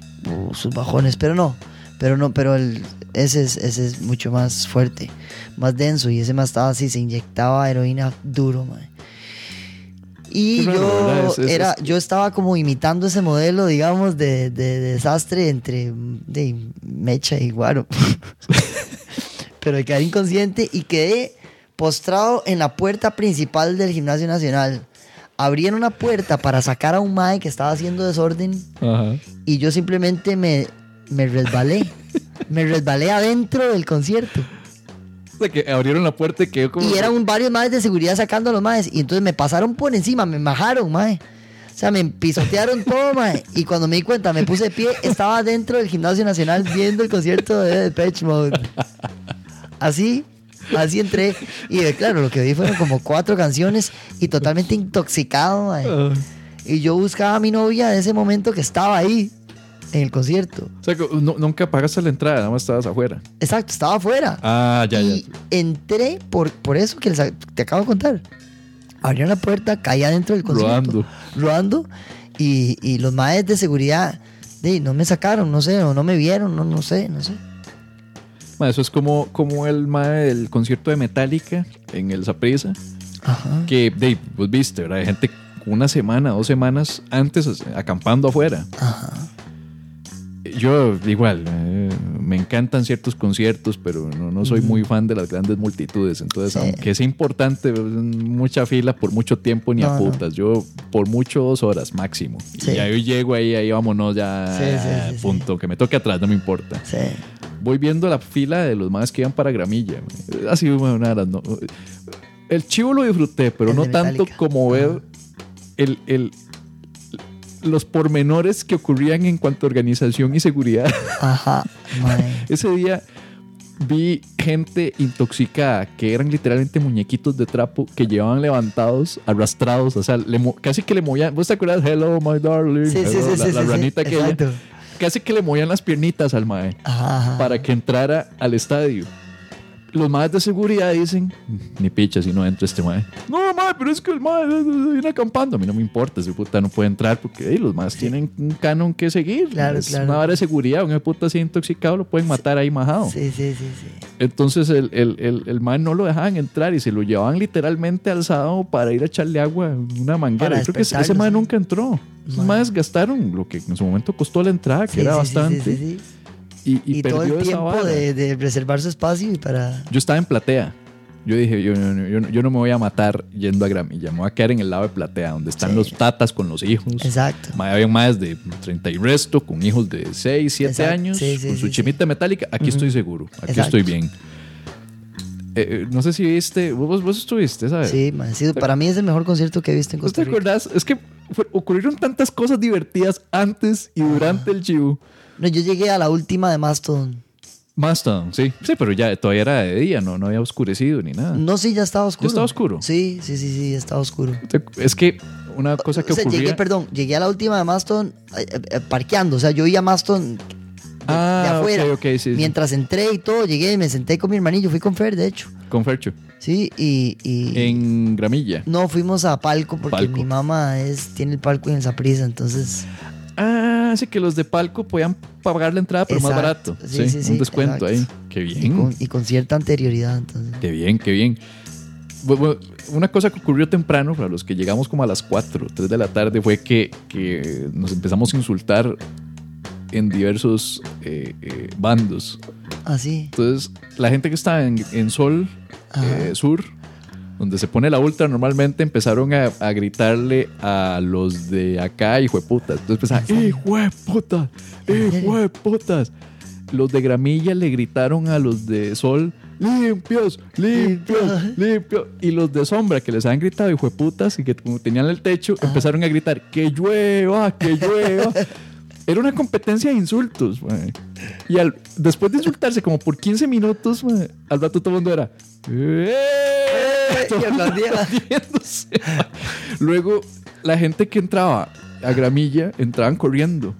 sus bajones, pero no. Pero no, pero el, ese, es, ese es mucho más fuerte, más denso. Y ese más estaba así, se inyectaba heroína duro, mae. Y raro, yo, ¿verdad? Es- es- era, es- yo estaba como imitando ese modelo, digamos, de, de desastre entre de mecha y guaro. pero quedé inconsciente y quedé postrado en la puerta principal del Gimnasio Nacional. abrieron una puerta para sacar a un mae que estaba haciendo desorden Ajá. y yo simplemente me, me resbalé. me resbalé adentro del concierto. Sea, que abrieron la puerta y quedó como. Y eran varios maes de seguridad sacando a los maes. Y entonces me pasaron por encima, me majaron, mae. O sea, me pisotearon todo, mae. Y cuando me di cuenta, me puse de pie, estaba dentro del Gimnasio Nacional viendo el concierto de Depeche Mode. Así, así entré. Y eh, claro, lo que vi fueron como cuatro canciones y totalmente intoxicado, mae. Ah. Y yo buscaba a mi novia en ese momento que estaba ahí, en el concierto. O sea, que no- nunca pagaste la entrada, nada más estabas afuera. Exacto, estaba afuera. Ah, ya, y ya. entré por, por eso que les- te acabo de contar. Abrieron la puerta, caí adentro del concierto. Rodando. Rodando. Y, y los maes de seguridad de, no me sacaron, no sé, o no me vieron, no, no sé, no sé. Ma, eso es como, como el mae del concierto de Metallica en el Saprissa. Ajá. Que, de, vos viste, ¿verdad? Hay gente una semana, dos semanas antes acampando afuera. Ajá. Yo, igual, eh, me encantan ciertos conciertos, pero no, no soy muy fan de las grandes multitudes. Entonces, Sí. aunque sea importante, mucha fila por mucho tiempo ni a No, no. putas. Yo, por mucho, dos horas máximo. Sí. Y yo llego ahí, ahí vámonos ya, Sí, punto. Que me toque atrás, no me importa. Voy viendo la fila de los más que iban para Gramilla. Ha sido una de las no- El chivo lo disfruté, pero El no tanto como ver el, el- los pormenores que ocurrían en cuanto a organización y seguridad. Ajá. Ese día vi gente intoxicada que eran literalmente muñequitos de trapo que llevaban levantados, arrastrados, o sea, le casi que le movían. ¿Vos te acuerdas? Hello, my darling. Sí, sí, Hello, sí, la, sí, ranita. Exacto. Casi que le movían las piernitas al mae Ajá, ajá. para que entrara al estadio. Los maes de seguridad dicen, ni picha si no entra este mae. No, mae, pero es que el mae viene acampando. A mí no me importa, ese puta no puede entrar porque ey, los maes tienen un canon que seguir. Claro, es claro. una vara de seguridad. Un puta así intoxicado lo pueden matar ahí majado. Sí, sí, sí, sí. Entonces el, el, el, el mae no lo dejaban entrar y se lo llevaban literalmente alzado para ir a echarle agua en una manguera. Yo creo que ese, ¿sí? nunca entró. Esos Mae. maes gastaron lo que en su momento costó la entrada, que Sí, era sí, sí, bastante. Y, todo el esa tiempo vara. de, de reservar su espacio y para. Yo estaba en platea. Yo dije, yo, yo, yo no- yo no me voy a matar yendo a Gramilla. Me voy a quedar en el lado de platea, donde están Sí. los tatas con los hijos. Exacto. Había más de 30 y resto, con hijos de 6, 7 Exacto. años, Sí, sí, con su chimita metálica. Aquí estoy seguro. Aquí Exacto. estoy bien. Eh, eh, no sé si viste, vos, vos estuviste, ¿sabes? Sí, sí, para mí es el mejor concierto que he visto en ¿Vos te Costa Rica. acordás? Es que ocurrieron tantas cosas divertidas antes y durante el chivo. No, yo llegué a la última de Mastodon. Mastodon, sí. Sí, pero ya todavía era de día, no, no había oscurecido ni nada. No, sí, ya estaba oscuro. ¿Ya estaba oscuro? Sí, sí, sí, sí, ya estaba oscuro. Es que una cosa que o sea, ocurría... llegué, perdón, llegué a la última de Maston eh, eh, eh, parqueando. O sea, yo vi a Maston de, Ah, de afuera. ok, ok, sí, sí. Mientras entré y todo, llegué y me senté con mi hermanillo. Fui con Fer, de hecho. Con Fercho. Sí, y. y- En Gramilla. No, fuimos a Palco porque Palco. mi mamá es, tiene el palco en Saprisa, entonces. Ah, sí, que los de palco podían pagar la entrada, pero más barato. Sí, Sí, sí, sí, un descuento exacto. ahí. Qué Y bien. con, y con cierta anterioridad, entonces. Qué bien, qué bien. Una cosa que ocurrió temprano, para los que llegamos como a las 4, 3 de la tarde, fue que, que nos empezamos a insultar en diversos eh, eh, bandos. Así. Entonces, la gente que estaba en, en Sol eh, Sur, donde se pone la ultra, normalmente empezaron a, a gritarle a los de acá, hijo de putas. Entonces empezaban, hijo de putas, hijo de putas. Los de Gramilla le gritaron a los de Sol, limpios, limpios, limpios. Y los de Sombra, que les habían gritado, hijo de putas, y que como tenían el techo, empezaron a gritar, que llueva, que llueva. Era una competencia de insultos, mae. Y al- después de insultarse como por 15 minutos, al rato todo el mundo era... "¡Eh!". Y aplaudía. Luego, la gente que entraba a Gramilla, entraban corriendo.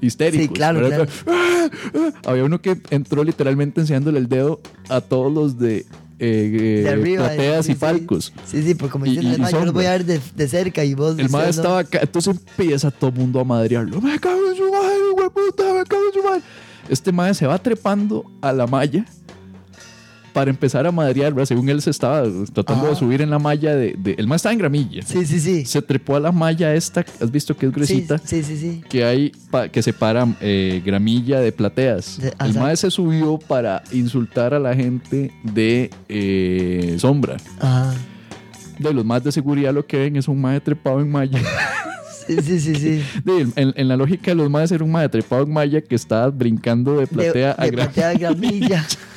Histéricos. Sí, claro, claro. ¡Ah! ¡Ah! Había uno que entró literalmente enseñándole el dedo a todos los de, eh, eh, arriba. plateas sí, y palcos. Sí, sí, pues como y "Ma, yo los voy a ver de, de cerca y vos. El no". estaba acá, entonces empieza todo el mundo a madrearlo. Me cago en su madre, güey, puta, me cago en su madre. Este mae se va trepando a la malla para empezar a madrear, ¿verdad? Según él se estaba tratando Ajá. de subir en la malla de, de- El mae estaba en gramilla. Sí, sí, sí. Se trepó a la malla esta, ¿has visto que es gruesita? sí, sí, sí. Que hay pa- que separa eh, gramilla de plateas. De- el mae se subió para insultar a la gente de eh, sombra. Ajá. de los más de seguridad lo que ven es un mae trepado en malla. Sí, sí, sí. sí. En, en la lógica de los maes era un mae trepado en malla que estaba brincando de De, platea a de gran. platea a gramilla.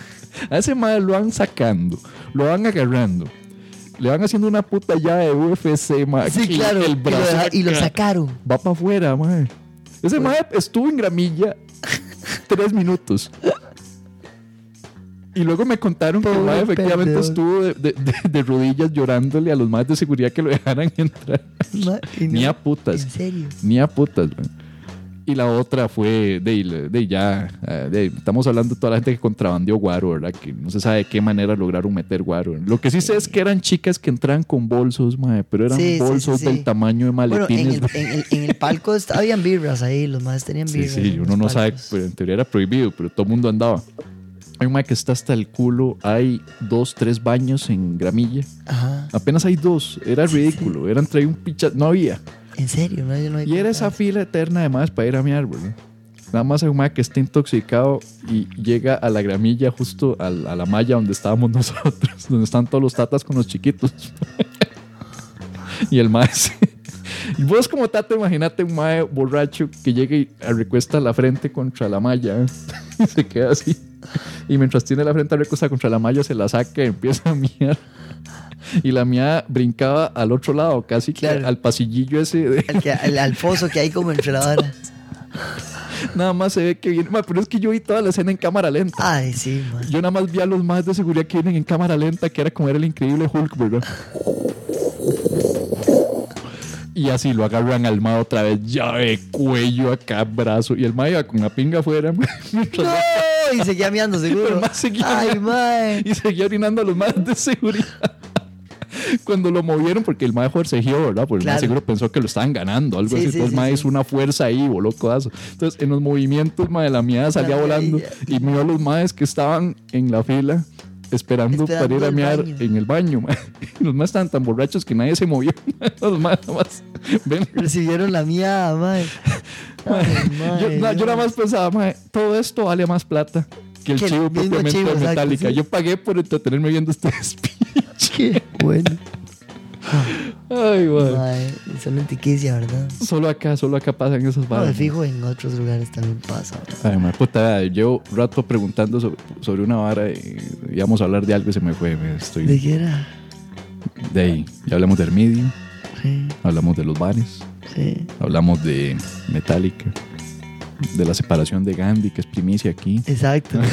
A ese mae lo van sacando, lo van agarrando. Le van haciendo una puta llave de UFC, mae. Sí, que claro. El y, lo, brazo y lo sacaron. Va para afuera, mae. Ese mae estuvo en gramilla tres minutos. Y luego me contaron que el Pobre mae efectivamente perdedor. estuvo de, de- de- de rodillas llorándole a los más de seguridad que lo dejaran entrar. Ma- y no- Ni a putas. En serio. Ni a putas, mae. Y la otra fue de, de ya. eh, de- estamos hablando de toda la gente que contrabandeó guaro, ¿verdad? Que no se sabe de qué manera lograron meter guaro. Lo que sí sé es que eran chicas que entraban con bolsos, mae, pero eran Sí, sí, bolsos sí, sí. del tamaño de Bueno, en maletines. el, en, el, en el palco habían birras ahí, los más tenían Sí, birras. sí, en uno no sabe, pero en teoría era prohibido, pero todo el mundo andaba. Hay un que está hasta el culo, hay dos, tres baños en gramilla. Ajá. Apenas hay dos, era ridículo, eran traído un picha, no había. En serio, no, yo no Y era esa fila eterna además para ir a mi árbol. Nada más hay un mae que está intoxicado y llega a la gramilla justo a, la malla donde estábamos nosotros, donde están todos los tatas con los chiquitos. y el mae se- Y vos como tata, imagínate un mae borracho que llega y recuesta la frente contra la malla. ¿eh? y se queda así. Y mientras tiene la frente recostada contra la malla, se la saca y empieza a miar. Y la mía brincaba al otro lado, casi que al pasillillo ese de, que, al foso que hay como entre la vara. Nada más se ve que viene. Ma, pero es que yo vi toda la escena en cámara lenta. Ay, sí, man. Yo nada más vi a los más de seguridad que vienen en cámara lenta, que era como era el increíble Hulk, ¿verdad? Y así lo agarran al ma otra vez, llave, cuello, acá, brazo. Y el ma iba con la pinga afuera. No, y seguía meando, seguro. El ma seguía Ay, mae. Y seguía orinando a los más de seguridad. Cuando lo movieron, porque el mae forcejeó, ¿verdad? Porque el mae seguro pensó que lo estaban ganando, algo Sí, así. sí, Entonces, sí, mae sí. hizo una fuerza ahí, voló codazo. Entonces, en los movimientos, mae, la mía salía volando ay. y miró a los maes que estaban en la fila esperando, Esperando para ir a mear baño. en el baño, mae. Y los maes estaban tan borrachos que nadie se movió. los más. Ven. Recibieron la mía, mae. Yo, nada más pensaba, mae, todo esto vale más plata que el Que chivo propiamente chivo, exacto, sí. Yo pagué por entretenerme viendo este speech. Qué bueno. Ay, mae. Mae, son antiquicia, ¿verdad? Solo acá, solo acá pasan esas No, de varas. fijo en otros lugares también pasa. ¿verdad? Ay, mae, puta, llevo rato preguntando sobre, sobre una vara y íbamos a hablar de algo y se me fue. me Estoy ¿De qué era? de ahí. Ya hablamos de Hermidio, Sí, hablamos de los bares, sí. hablamos de Metallica, de la separación de Gandhi, que es primicia aquí, Exacto.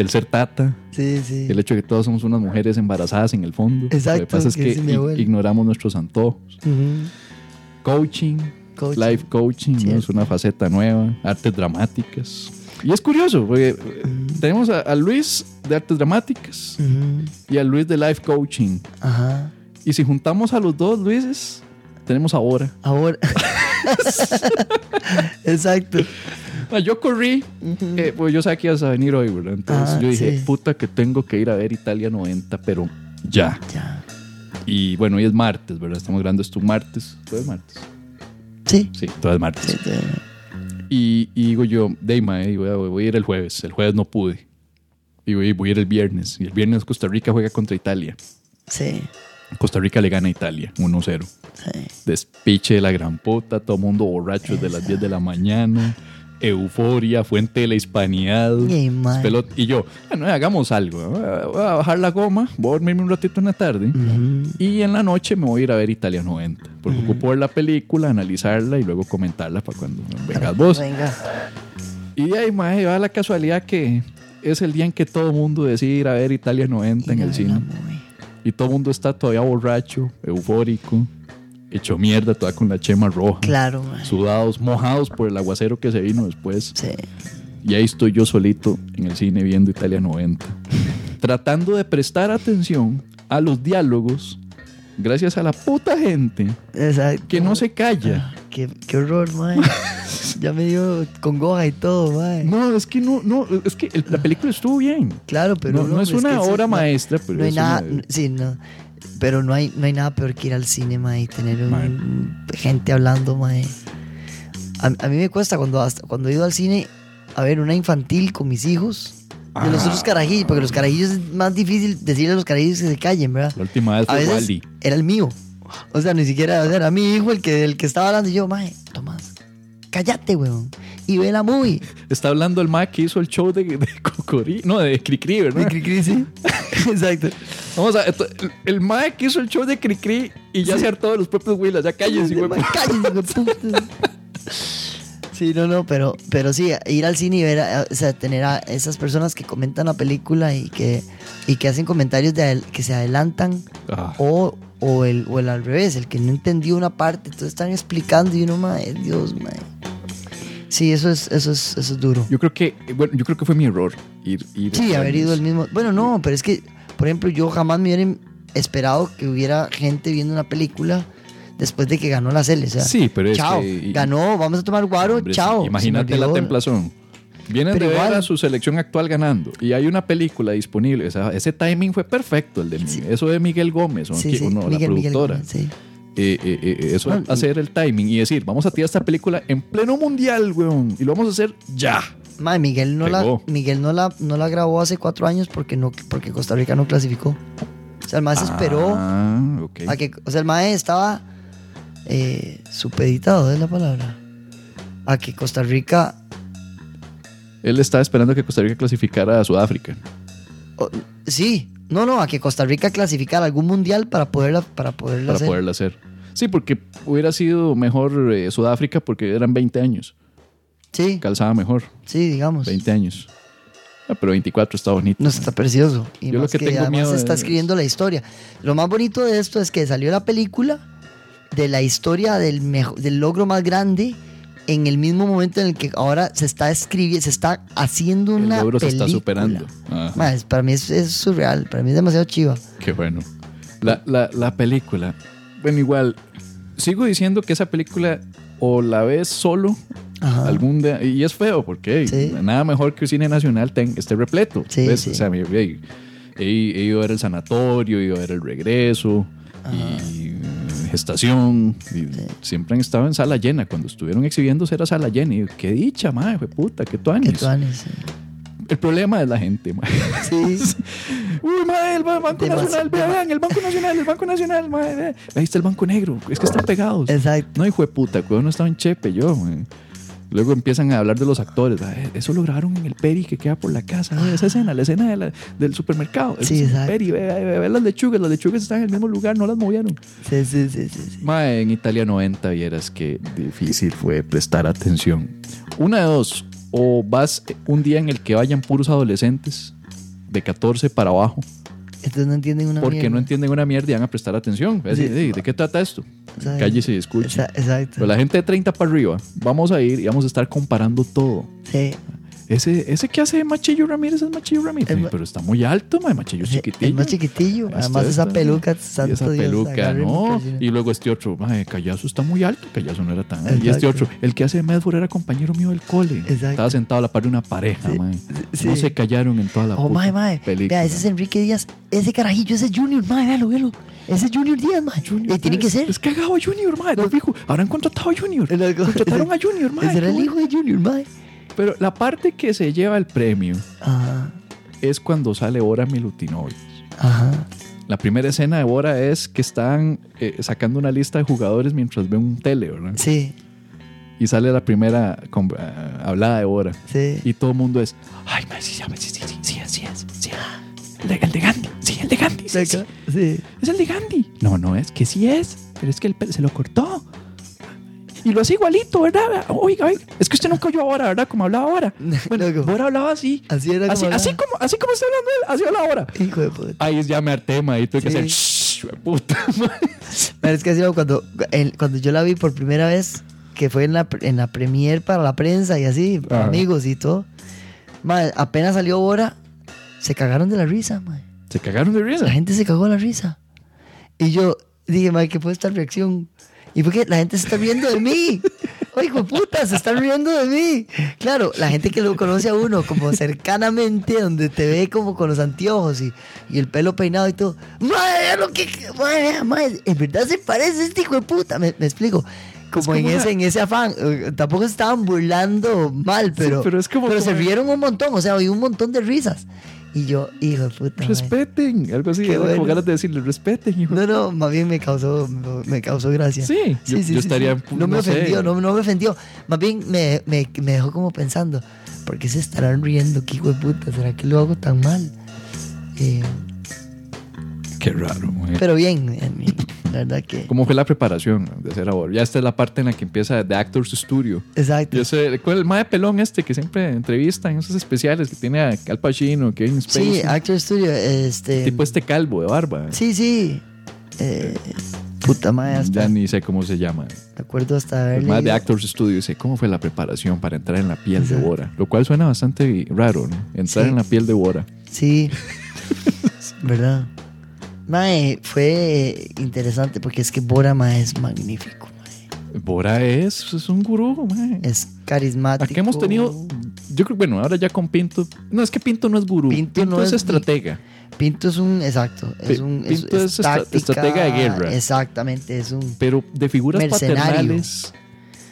el ser tata, Sí, sí. el hecho de que todas somos unas mujeres embarazadas en el fondo. Exacto, Lo que pasa es que ignoramos nuestros antojos. Coaching, Coaching. life coaching, ¿no? Es una faceta nueva, artes dramáticas. Y es curioso, porque eh, tenemos a, a Luis de artes dramáticas Ujú. y a Luis de life coaching. Ajá. Y si juntamos a los dos Luises, tenemos ahora. Ahora. Exacto. Ah, Yo corrí, eh, pues yo sabía que ibas a venir hoy, ¿verdad? Entonces Ah, yo dije, sí. puta que tengo que ir a ver Italia 90, pero ya. Ya. Y bueno, hoy es martes, ¿verdad? Estamos grabando esto martes. ¿Todo es martes? Sí. Sí, todo es martes. Sí, sí. Y, y digo yo, Deima, eh, voy, a, voy a ir el jueves. El jueves no pude. Y voy, voy a ir el viernes. Y el viernes Costa Rica juega contra Italia. Sí. Costa Rica le gana a Italia 1-0. Sí. Despiche de la gran puta, todo mundo borracho desde las 10 de la mañana. Euforia, fuente de la hispanidad. Ey, mae. Pelot- Y yo, bueno, hagamos algo. Voy a- bajar la goma, voy a dormirme un ratito en la tarde. Ujú. Y en la noche me voy a ir a ver Italia 90. Porque ocupo ver la película, analizarla y luego comentarla para cuando vengas vos. Venga. Y ahí, mae, va la casualidad que es el día en que todo el mundo decide ir a ver Italia 90 en Y el no cine. Y todo el mundo está todavía borracho, eufórico, hecho mierda, toda con la chema roja. Claro, mae. Sudados, mojados por el aguacero que se vino después. Sí. Y ahí estoy yo solito en el cine viendo Italia 90. tratando de prestar atención a los diálogos gracias a la puta gente Exacto. que no se calla. Qué, qué horror, mae. ya me dio congoja y todo, mae. No, es que no, no, es que la película estuvo bien. Claro, pero no, no es una obra maestra, pero no hay es nada, una- sí, no. Pero no hay, no hay nada peor que ir al cine, mae, y tener un- gente hablando, mae. A, a mí me cuesta cuando, hasta, cuando he ido al cine a ver una infantil con mis hijos, De los otros carajillos, porque los carajillos es más difícil decirle a los carajillos que se callen, ¿verdad? La última vez fue Wally. era el mío. O sea, ni siquiera o sea, era mi hijo el que, el que estaba hablando. Y yo, mae, Tomás, cállate, weón. Y ve la movie. Está hablando el Mac que hizo el show de, de Cocorí. No, de Cricri, ¿verdad? De Cricri, sí. Exacto. Vamos a. el- el Mac que hizo el show de Cricri y ya se hartó de los propios Willas. Ya cállense, güey. Cállense, puta. Sí, no, no, pero, pero sí, ir al cine y ver, a- o sea, tener a esas personas que comentan la película y que, y que hacen comentarios de que se adelantan Ah. o, o, el, o el al revés, el que no entendió una parte, entonces están explicando y uno, mae, Dios, mae. Sí, eso es, eso es, eso es duro. Yo creo que. Bueno, yo creo que fue mi error. Ir, ir Sí, haber ido el mismo. Bueno, no, pero es que, por ejemplo, yo jamás me hubiera esperado que hubiera gente viendo una película después de que ganó la Cele. O sea, Sí, pero es chao, que- y- ganó, vamos a tomar guaro, Hombre, chao. Imagínate la templazón. Vienen Pero de ver igual- a su selección actual ganando y hay una película disponible. O sea, ese timing fue perfecto, el de Sí. eso de Miguel Gómez, o, Sí, que- sí, Miguel, la Miguel productora. Gómez, sí. Eh, eh, eh, eso Bueno, hacer el timing y decir, vamos a tirar esta película en pleno mundial, weón, y lo vamos a hacer ya. Mae, Miguel no la. Miguel no la, no la grabó hace cuatro años porque no, porque Costa Rica no clasificó. O sea, el esperó Ah, ok. a que, o sea, el mae estaba supeditado, es la palabra, a que Costa Rica Él estaba esperando que Costa Rica clasificara a Sudáfrica. Sí, no, no, a que Costa Rica clasificara algún mundial para poderla, para poderla para hacer. poderla hacer. Sí, porque hubiera sido mejor eh, Sudáfrica porque eran 20 años. Sí, Calzaba mejor, sí, digamos. 20 años. Ah, pero 24 está bonito. No está precioso. Y Yo lo que que, tengo además miedo está es- escribiendo la historia. Lo más bonito de esto es que salió la película de la historia del, del logro más grande en el mismo momento en el que ahora se está escribiendo, se está haciendo El una logro se está superando. Ajá. Para mí es, es surreal, para mí es demasiado chiva. Qué bueno. La, la, la película. Bueno, igual, sigo diciendo que esa película o la ves solo Ajá. algún día, y es feo porque Sí. nada mejor que el cine nacional ten- esté repleto. Sí, ¿ves? sí. O sea, he, ido a ver el sanatorio, he ido a ver el regreso y eh, gestación. y Siempre han estado en sala llena. Cuando estuvieron exhibiéndose era sala llena. Y qué dicha, madre, fue puta, qué tuanis. tú anes, El problema es la gente, madre. Sí. Uy, madre, el Ba- Banco Demasi- Nacional, vean, el Banco Nacional, el Banco Nacional, madre. Ahí está el Banco Negro, es que están pegados. Exacto. No, hijo de puta, cuando no estaba en Chepe, yo, güey. Luego empiezan a hablar de los actores. "Ay, Eso lo grabaron en el Peri que queda por la casa. Esa escena, la escena de la- del supermercado. Sí, el exacto. Peri, ve, ve, ve las lechugas. Las lechugas están en el mismo lugar, no las movieron. Sí, sí, sí, sí, sí. Mae, en Italia 90 vieras que difícil fue prestar atención. Una de dos. O vas un día en el que vayan puros adolescentes de 14 para abajo. Entonces no entienden una Porque mierda. no entienden una mierda y van a prestar atención. Es Sí. decir, "Ey, ¿De qué trata esto? Exacto. Cállese y escuche. Exa- Exacto. Pero la gente de 30 para arriba, vamos a ir y vamos a estar comparando todo. Sí. Ese, ese que hace Machillo Ramírez es Machillo Ramírez. El ma- pero está muy alto, mae, Machillo chiquitillo. Es más chiquitillo. Además, esa peluca, santo esa Dios, peluca, ¿no? Y luego este otro, mae, Callazo está muy alto. Callazo no era tan alto. Y este otro, el que hace de Medford era compañero mío del cole. Exacto. Estaba sentado a la par de una pareja, Sí, sí. No se callaron en toda la Oh, puta mae, película. Vea, ese es Enrique Díaz. Ese carajillo, ese es Junior, mae, véalo, véalo. Ese es Junior Díaz, mae. Junior, Eh, tiene que ser. Es cagado Junior, mae. No fijo. Ahora han contratado a Junior. Contrataron a Junior, mae. Ese era el hijo de Junior, mae. Pero la parte que se lleva el premio Ajá, es cuando sale Bora Milutinovich. ajá. La primera escena de Bora es que están eh, sacando una lista de jugadores mientras ven un tele, ¿verdad? Sí, Y sale la primera con- eh, hablada de Bora. sí. Y todo el mundo es, ay, sí, sí, sí, sí, sí, sí, sí, el de, Gandhi, sí, el de Gandhi, sí, sí, Sí. es el de Gandhi. No, no es, que sí es, pero es que el se lo cortó. Y lo hace igualito, ¿verdad? Oiga, oiga, es que usted nunca oyó ahora, ¿verdad? Como hablaba ahora. Bueno. Bora hablaba así. Así era Así, como así hablaba. como, así como está hablando él, así habla ahora. Hijo de puta. Ahí ya me harté, ma, y tuve que Sí. hacer, shh, puta, ma. Pero es que así cuando, el- cuando yo la vi por primera vez, que fue en la, en la premier para la prensa y así, para Ajá. amigos y todo. Mae, apenas salió Bora, se cagaron de la risa, mae. Se cagaron de risa. La gente se cagó de la risa. Y yo dije, mae, ¿qué fue esta reacción? Y fue que la gente se está riendo de mí. De puta, se están riendo de mí. Claro, la gente que lo conoce a uno como cercanamente, donde te ve como con los anteojos y, y el pelo peinado y todo. Madre, lo que. Madre, madre, en verdad se parece este hijo de puta. Me, me explico. como en ese, en ese afán. Eh, Tampoco se estaban burlando mal, pero, pero es como- pero se como- rieron un montón, o sea, había un montón de risas. Y yo, hijo de puta. Respeten, algo así, Qué era como bueno. ganas de decirle, respeten, hijo. No, no, más bien me causó, me causó gracia. Sí, yo- yo estaría, sí. No me no sé. ofendió, no, no me ofendió. Más bien me, me, me dejó como pensando, ¿por qué se estarán riendo? ¿Qué hijo de puta? ¿Será que lo hago tan mal? Eh, Qué raro, güey. pero bien, eh, la verdad que... ¿Cómo fue la preparación de hacer ahora? Ya esta es la parte en la que empieza The Actors Studio. Exacto. Yo sé, ¿cuál es el mae pelón este que siempre entrevista en esos especiales que tiene a Al Pacino, Kevin Spacey? Sí, Actor Studio, este... tipo este calvo de barba. Sí, sí. Eh, puta madre, hasta Ya ni sé cómo se llama. me acuerdo hasta haber El más de Actors Studio dice, ¿cómo fue la preparación para entrar en la piel de Exacto. Bora? Lo cual suena bastante raro, ¿no? Entrar Sí. en la piel de Bora. Sí, ¿verdad? Mae, fue interesante porque es que Bora mae, es magnífico. mae. Bora es, es un gurú, mae. Es carismático. Aquí hemos tenido, yo creo, bueno, ahora ya con Pinto. No, es que Pinto no es gurú. Pinto Pinto, no es, es- estratega. Pinto es un, exacto, es un Pinto es táctica, estratega de guerra. Exactamente, es un Pero de figuras paternales.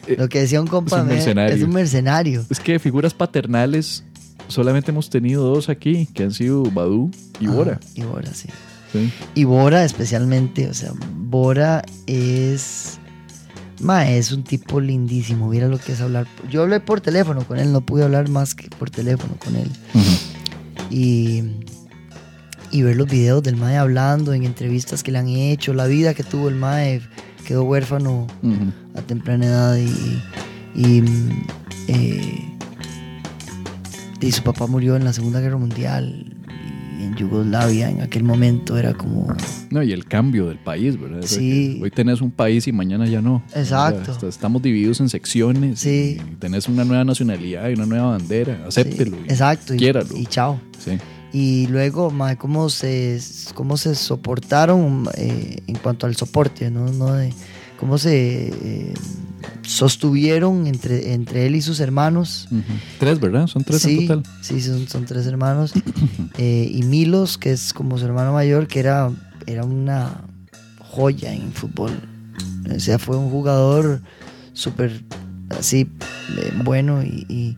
eh, lo que decía un compa es un me- mercenario. es un mercenario. Es que de figuras paternales solamente hemos tenido dos aquí, que han sido Badu y Bora. Y Bora, sí. Sí. Y Bora especialmente, o sea, Bora es... Ma, es un tipo lindísimo, mira lo que es hablar. Yo hablé por teléfono con él, no pude hablar más que por teléfono con él. Y, y ver los videos del Mae hablando en entrevistas que le han hecho, la vida que tuvo el Mae, quedó huérfano a temprana edad y, y, eh, y su papá murió en la Segunda Guerra Mundial y en Yugoslavia en aquel momento era como No, y el cambio del país, ¿verdad? Sí. Hoy tenés un país y mañana ya no. Exacto. O sea, estamos divididos en secciones. Sí. Y tenés una nueva nacionalidad y una nueva bandera. Acéptelo. Sí, exacto y, quiéralo. y chao Sí. y luego mae, cómo se cómo se soportaron eh, en cuanto al soporte no, no de cómo se eh, sostuvieron entre, entre él y sus hermanos. Tres, ¿verdad? Son tres sí, en total. Sí, son, son tres hermanos. Eh, y Milos, que es como su hermano mayor, que era, era una joya en fútbol. O sea, fue un jugador súper así eh, bueno y, y-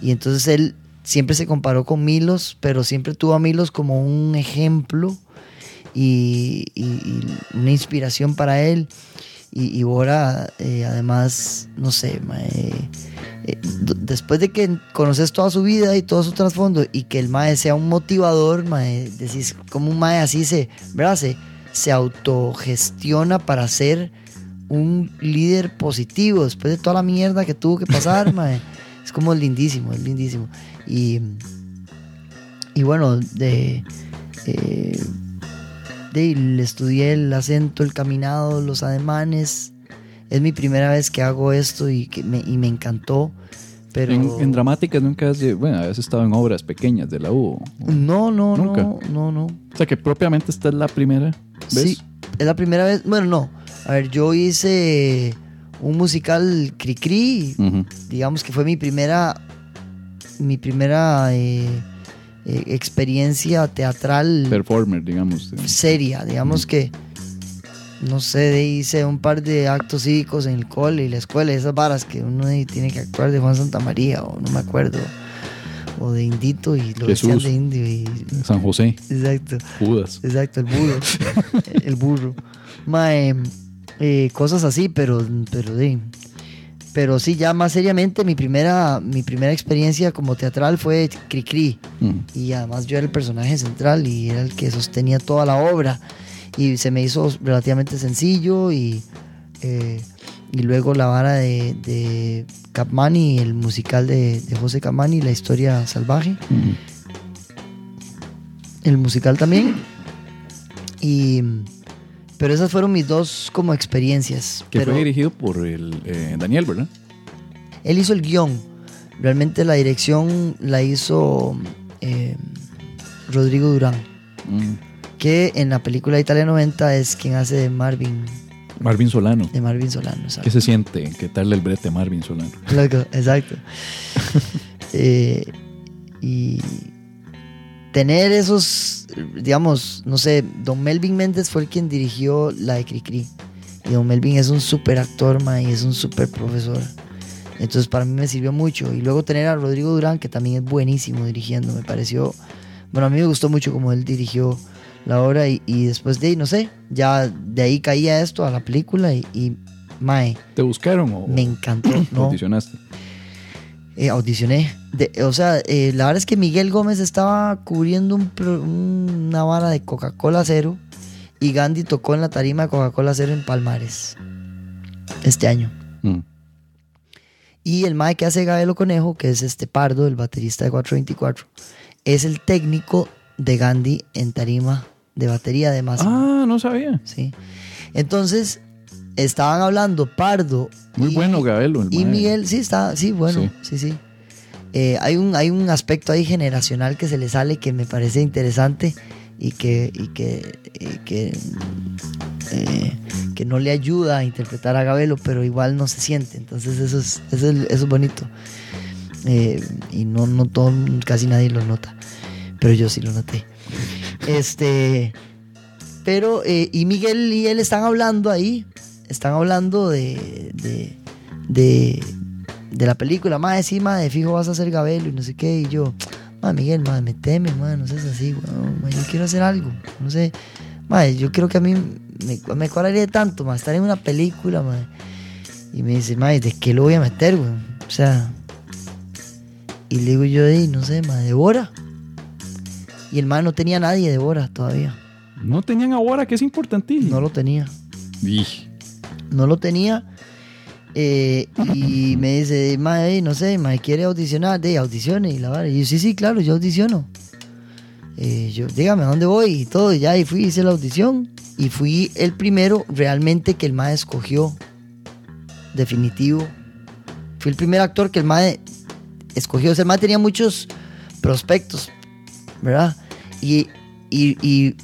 y entonces él siempre se comparó con Milos, pero siempre tuvo a Milos como un ejemplo y, y- y una inspiración para él. Y, Bora, eh, además, no sé, ma, eh, eh, después de que conoces toda su vida y todo su trasfondo y que el mae sea un motivador, mae, decís, como un mae así se, ¿verdad? Se, se autogestiona para ser un líder positivo después de toda la mierda que tuvo que pasar, mae. Es como lindísimo, es lindísimo. Y, y bueno, de, de le estudié el acento, el caminado, los ademanes. Es mi primera vez que hago esto y, que me, y me encantó. Pero En, en dramáticas nunca has... Bueno, habías estado en obras pequeñas de la U. no, no, Nunca. no, no, no. O sea que propiamente esta es la primera vez. Sí, es la primera vez. Bueno, no. A ver, yo hice un musical Cricri. Ujú. Digamos que fue mi primera. Mi primera eh, eh, experiencia teatral Performer, digamos. seria. Digamos que. No sé, hice un par de actos cívicos en el cole y la escuela, esas varas que uno tiene que actuar de Juan Santa María, o no me acuerdo. O de Indito y lo decían de Indio. Y, San José, exacto. Judas. Exacto, el burro. el burro. Mae, eh, cosas así, pero, pero sí. Pero sí, ya más seriamente, mi primera, mi primera experiencia como teatral fue Cricri. Ujú. Y además yo era el personaje central y era el que sostenía toda la obra. Y se me hizo relativamente sencillo y, eh, y luego la vara de, de Capmani, el musical de, de José Capmani, La historia salvaje Ujú. el musical también. Y, pero esas fueron mis dos como experiencias. Que pero fue dirigido por el eh, Daniel, ¿verdad? él hizo el guion. Realmente la dirección la hizo eh, Rodrigo Durán, Mm. que en la película Italia 90 es quien hace de Marvin, Marvin Solano. de Marvin Solano. ¿Qué ¿sabes? se siente? ¿Qué tal el brete Marvin Solano? Loco, exacto. Eh, y tener esos, digamos, no sé, Don Melvin Méndez fue el quien dirigió la de Cricri. Y don Melvin es un súper actor, mae, y es un súper profesor. Entonces para mí me sirvió mucho. Y luego tener a Rodrigo Durán, que también es buenísimo dirigiendo, me pareció... Bueno, a mí me gustó mucho como él dirigió la obra y, y después de ahí, no sé, ya de ahí caía esto a la película y, y mae, ¿Te buscaron o me encantó. No, audicionaste? Eh, audicioné. De- o sea, eh, la verdad es que Miguel Gómez estaba cubriendo un una vara de Coca-Cola Cero y Gandhi tocó en la tarima de Coca-Cola Cero en Palmares este año. Mm. Y el mae que hace Gabelo Conejo, que es este Pardo, el baterista de 424, es el técnico de Gandhi en tarima de batería de Máximo. Ah, no sabía. ¿sí? Entonces, estaban hablando Pardo. Muy y- bueno, Gabelo. el Y. Miguel, sí, está, sí, bueno, sí, sí. Eh, hay, un, hay un aspecto ahí generacional que se le sale que me parece interesante y que, y que, y que, eh, que no le ayuda a interpretar a Gabelo, pero igual no se siente. Entonces eso es, eso es, eso es bonito. Eh, y no, no todo, casi nadie lo nota. Pero yo sí lo noté. Este. Pero, y Miguel y él están hablando ahí. Están hablando de. de. de, de la película. Más sí, de fijo vas a ser Gabelo y no sé qué. Y yo, ma, Miguel, ma, meteme, ma, no seas así, weón, ma, yo quiero hacer algo. No sé. Ma, yo creo que a mí me, me cuadraría tanto, ma, estar en una película, ma. Y me dice, ma, ¿de qué lo voy a meter, weón? O sea. Y le digo yo, "Ey, no sé, ma, de Bora. Y el man no tenía nadie de Bora todavía. No tenían ahora, que es importantísimo. No lo tenía. Ij. No lo tenía. Eh, y me dice, mae, no sé, mae, quiere audicionar, de audicione y la vara. Y yo, sí, sí, claro, yo audiciono. Eh, yo, dígame, ¿a dónde voy? Y todo, y ya, y fui, hice la audición. Y fui el primero realmente que el mae escogió. Definitivo. Fui el primer actor que el mae escogió. O sea, el mae tenía muchos prospectos, ¿verdad? Y, y, y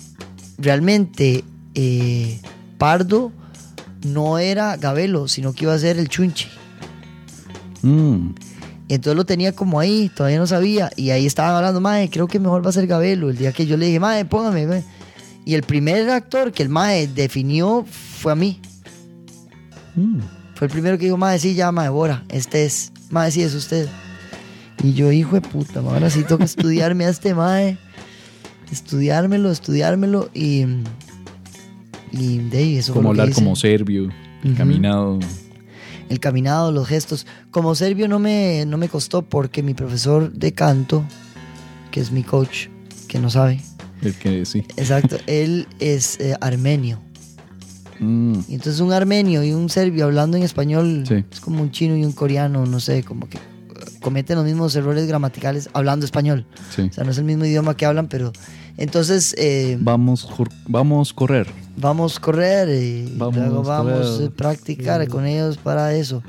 realmente eh, Pardo no era Gabelo, sino que iba a ser el Chunchi. Mm. Y entonces lo tenía como ahí, todavía no sabía. Y ahí estaban hablando, mae, creo que mejor va a ser Gabelo. El día que yo le dije, mae, póngame. mae". Y el primer actor que el mae definió fue a mí. Mm. Fue el primero que dijo, mae, sí, ya, mae, Bora, este es. Mae, sí, es usted. Y yo, hijo de puta, mae, ahora sí toca estudiarme a este mae. Estudiármelo, estudiármelo. Y. Y de ahí, eso Como hablar como serbio, Ujú. caminado. el caminado, los gestos. Como serbio no me, no me costó porque mi profesor de canto, que es mi coach, que no sabe, El que sí. exacto, él es eh, armenio. Mm. Y entonces un armenio y un serbio hablando en español Sí. es como un chino y un coreano, no sé, como que eh, cometen los mismos errores gramaticales hablando español. Sí. O sea, no es el mismo idioma que hablan, pero entonces eh, Vamos, vamos correr. vamos correr y Vamos luego vamos a practicar con ellos para eso.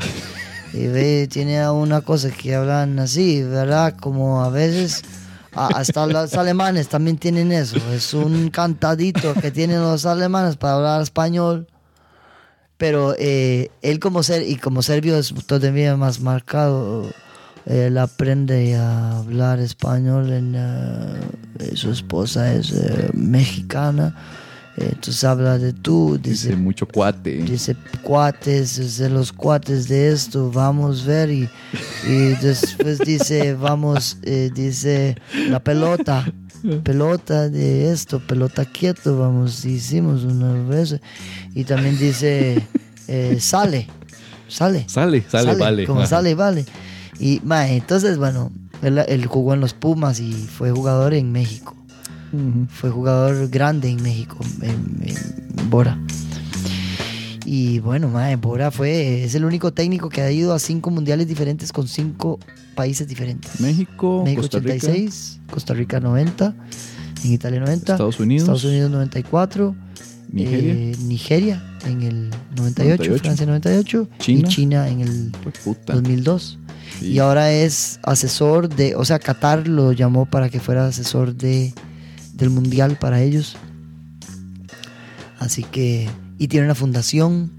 Y ve, tiene una cosa que hablan así, ¿verdad? Como a veces, hasta los alemanes también tienen eso. Es un cantadito que tienen los alemanes para hablar español. Pero eh, él como ser y como serbio es todavía más marcado. Él aprende a hablar español. En, eh, su esposa es eh, mexicana. Eh, Entonces habla de tú, Dice dice, mucho cuate. dice cuates, dice los cuates de esto, vamos a ver. Y, y después dice, vamos, eh, dice la pelota, pelota de esto, pelota quieto, vamos, hicimos una vez. Y también dice, eh, sale, sale. Sale, sale, vale. Como Ajá. sale, vale. Y mae, entonces, bueno, él, él jugó en los Pumas y fue jugador en México. Fue jugador grande en México, en, en Bora. Y bueno, mae, Bora fue, es el único técnico que ha ido a cinco mundiales diferentes con cinco países diferentes. México, México Costa Rica, 86, Costa Rica 90, en Italia 90, Estados Unidos, Estados Unidos 94, Nigeria. eh, Nigeria en el 98, 98, Francia 98 China. y China en el Pues puta. 2002. Sí. Y ahora es asesor de, o sea, Qatar lo llamó para que fuera asesor de del mundial para ellos. Así que y tiene una fundación,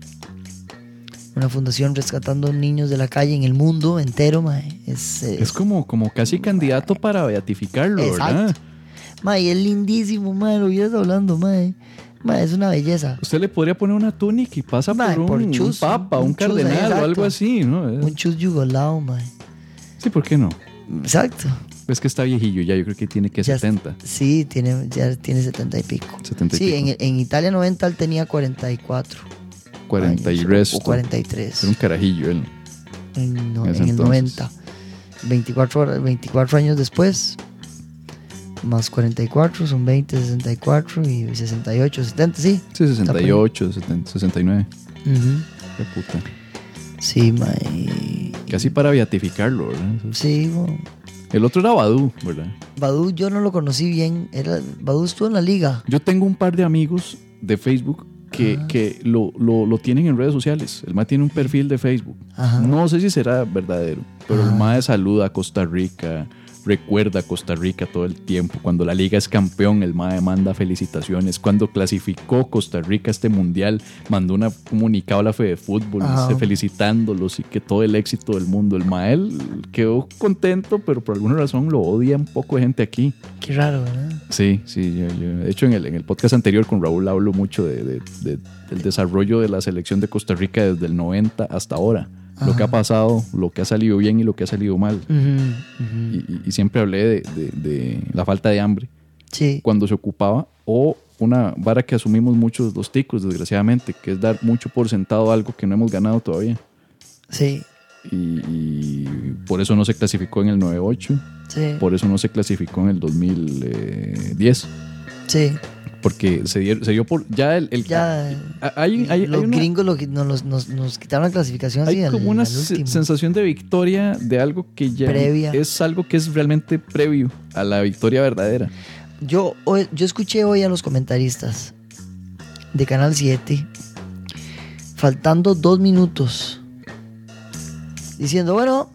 una fundación rescatando niños de la calle en el mundo entero, mae. Es, eh, Es como, como casi candidato para beatificarlo, ¿verdad? Mae, es lindísimo, mae, lo hablando, mae. Mae, es una belleza. Usted le podría poner una túnica y pasa Mae, por, por un, chus, un papa, un un, chus, cardenal exacto. o algo así, ¿no? Eh, Un chus yugolao, mae. Sí, ¿por qué no? Exacto. Es que está viejillo ya, yo creo que tiene que Ya- 70. Sí, tiene, ya tiene 70 y pico. 70 y sí, pico. en, en Italia 90 él tenía 44. 40 y años, resto. O 43. Era un carajillo él. en, no- en en el entonces. 90. 24, hora- 24 años después, más 44, son 20, 64 y 68, 70, sí. Sí, 68, 70, 69. Ujú. Qué puta. Sí, mae. Casi para beatificarlo, ¿verdad? Es- Sí, bueno. El otro era Badu, ¿verdad? Badu yo no lo conocí bien. Era, Badu estuvo en la liga. Yo tengo un par de amigos de Facebook que, Ajá. que lo, lo, lo tienen en redes sociales. El MAE tiene un perfil de Facebook. Ajá. No sé si será verdadero, pero el Ajá. MAE saluda a Costa Rica, recuerda a Costa Rica todo el tiempo. Cuando la liga es campeón, el MAE manda felicitaciones. Cuando clasificó Costa Rica este mundial, mandó un comunicado a la Fede Fútbol este, felicitándolos y que todo el éxito del mundo. El MAE quedó contento, pero por alguna razón lo odia un poco de gente aquí. Qué raro, ¿verdad? Sí, sí, yo, yo- de hecho en el, en el podcast anterior con Raúl hablo mucho de, de- de- del desarrollo de la selección de Costa Rica desde el 90 hasta ahora. Lo que ha Ajá. pasado, lo que ha salido bien y lo que ha salido mal. Y, y- y siempre hablé de, de- de la falta de hambre Sí. cuando se ocupaba o una vara que asumimos muchos los ticos, desgraciadamente, que es dar mucho por sentado algo que no hemos ganado todavía. Sí. Y, y por eso no se clasificó en el 98, Sí. por eso no se clasificó en el 2010. Sí. Porque se dio, se dio por. Ya el. el- Ya. Ah, hay, hay los una, gringos lo, nos, nos, nos quitaron la clasificación así hay al- como una sensación de victoria de algo que ya Previa. es algo que es realmente previo a la victoria verdadera. Yo, yo escuché hoy a los comentaristas de Canal 7, faltando dos minutos, diciendo, bueno,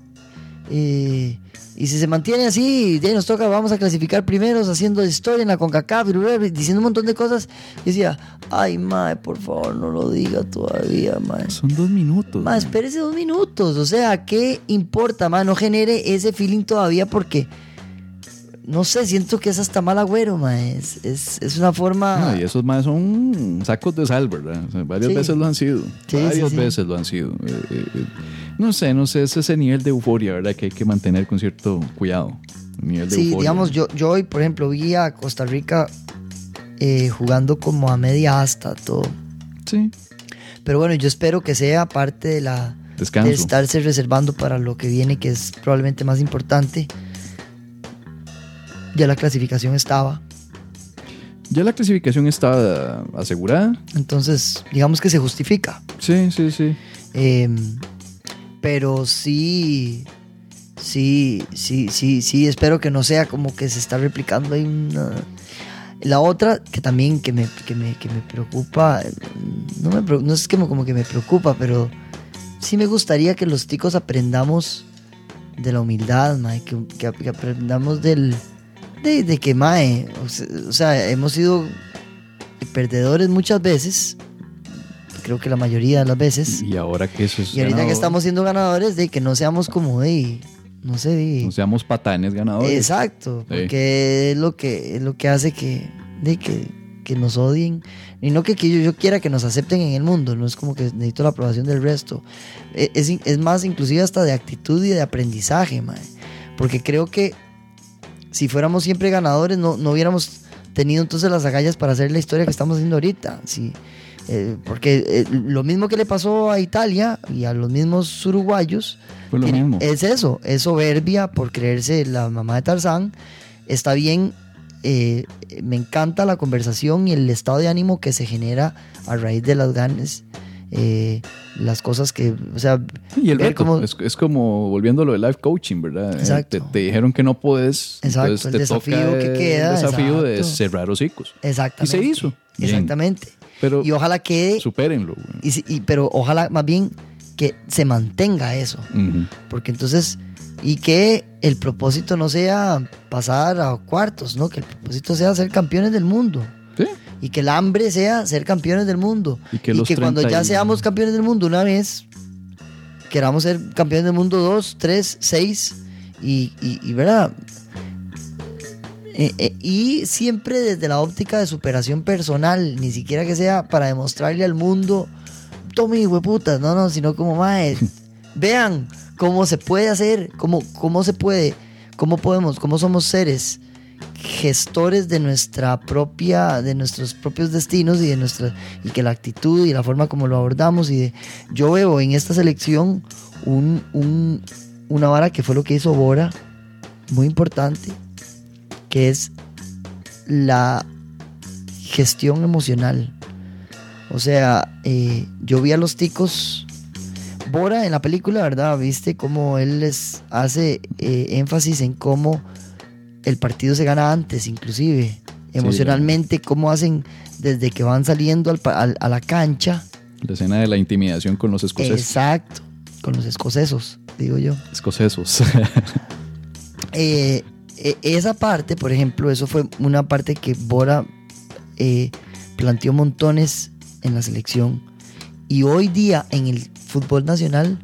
eh, y si se mantiene así, ya nos toca, vamos a clasificar primeros, haciendo historia en la CONCACAF, diciendo un montón de cosas. Y decía, ay, mae, por favor, no lo diga todavía, mae. Son dos minutos. Ma, espérese dos minutos. O sea, ¿qué importa, ma? No genere ese feeling todavía porque. No sé, siento que es hasta mal agüero, ma. Es, es, es una forma. No, y esos más son sacos de sal, ¿verdad? O sea, varias Sí. veces lo han sido. Sí, varias sí. veces lo han sido. Eh, eh, eh, no sé, no sé, es ese nivel de euforia, ¿verdad? Que hay que mantener con cierto cuidado. Un nivel de sí, euforia. digamos, yo, yo hoy, por ejemplo, vi a Costa Rica eh, jugando como a media asta, todo. Sí, Pero bueno, yo espero que sea parte de la. descanso. De estarse reservando para lo que viene, que es probablemente más importante. Ya la clasificación estaba. Ya la clasificación está asegurada. Entonces, digamos que se justifica. Sí, sí, sí. Eh, pero sí, sí, sí, sí, sí, espero que no sea como que se está replicando ahí una... La otra que también que me, que me, que me preocupa, eh, no, me, no es que como que me preocupa, pero sí me gustaría que los ticos aprendamos de la humildad, mae, que, aprendamos del... De, de que, mae, se- o sea, hemos sido perdedores muchas veces, creo que la mayoría de las veces. Y ahora que eso es. Y ahorita que estamos siendo ganadores, de que no seamos como de, no sé, de, No seamos patanes ganadores. exacto, Sí. porque es lo que es lo que hace que, de que, que nos odien y no que, que yo, yo quiera que nos acepten en el mundo, no es como que necesito la aprobación del resto, E- es, es más inclusive hasta de actitud y de aprendizaje, mae. porque creo que si fuéramos siempre ganadores no, no hubiéramos tenido entonces las agallas para hacer la historia que estamos haciendo ahorita, sí. Eh, porque eh, lo mismo que le pasó a Italia y a los mismos uruguayos, Fue lo tiene- mismo. es eso, es soberbia por creerse la mamá de Tarzán. Está bien, eh, me encanta la conversación y el estado de ánimo que se genera a raíz de las ganas, eh, las cosas que, o sea, Y el reto, cómo- es, es como volviendo a lo de life coaching, ¿verdad? Eh, Exacto. Te, te dijeron que no puedes. Exacto, entonces el te desafío toca que queda, El desafío de exacto. cerrar hocicos. exactamente. Y se hizo. Bien. Exactamente. Pero Y ojalá quede, supérenlo. y, y- pero ojalá más bien que se mantenga eso. Porque entonces, y que el propósito no sea pasar a cuartos, ¿no? Que el propósito sea ser campeones del mundo. Sí. Y que el hambre sea ser campeones del mundo. Y que los cuando 30 ya y- seamos campeones del mundo una vez, queramos ser campeones del mundo dos, tres, seis. Y, y, y, ¿verdad? Eh, eh, y siempre desde la óptica de superación personal, ni siquiera que sea para demostrarle al mundo, tome hueputas, no, no, sino como, mae, vean cómo se puede hacer, cómo, cómo se puede, cómo podemos, cómo somos seres gestores de nuestra propia, de nuestros propios destinos y de nuestra, y que la actitud y la forma como lo abordamos y de, yo veo en esta selección un, un, una vara que fue lo que hizo Bora, muy importante, que es la gestión emocional. O sea, eh, yo vi a los ticos. Bora en la película, ¿verdad? Viste cómo él les hace eh, énfasis en cómo el partido se gana antes, inclusive. Emocionalmente, cómo hacen desde que van saliendo al, al, a la cancha. La escena de la intimidación con los escoceses. Exacto, con los escocesos, digo yo. Escocesos. eh, esa parte, por ejemplo, eso fue una parte que Bora eh, planteó montones en la selección. Y hoy día en el fútbol nacional,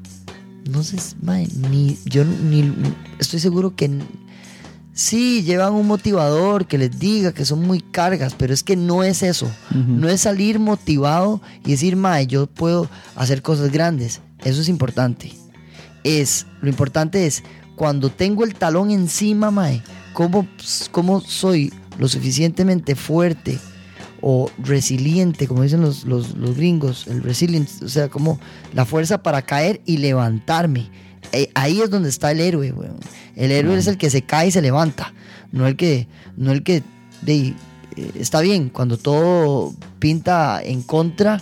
no sé, mae, ni yo ni estoy seguro que sí llevan un motivador que les diga que son muy cargas, pero es que no es eso. Uh -huh. No es salir motivado y decir, mae, yo puedo hacer cosas grandes. Eso es importante. Es, lo importante es cuando tengo el talón encima, mae, cómo, cómo soy lo suficientemente fuerte o resiliente, como dicen los, los, los gringos, el resilience, o sea, como la fuerza para caer y levantarme. Eh, ahí es donde está el héroe, weón. El héroe es el que se cae y se levanta, no el que, no el que, de, eh, está bien, cuando todo pinta en contra,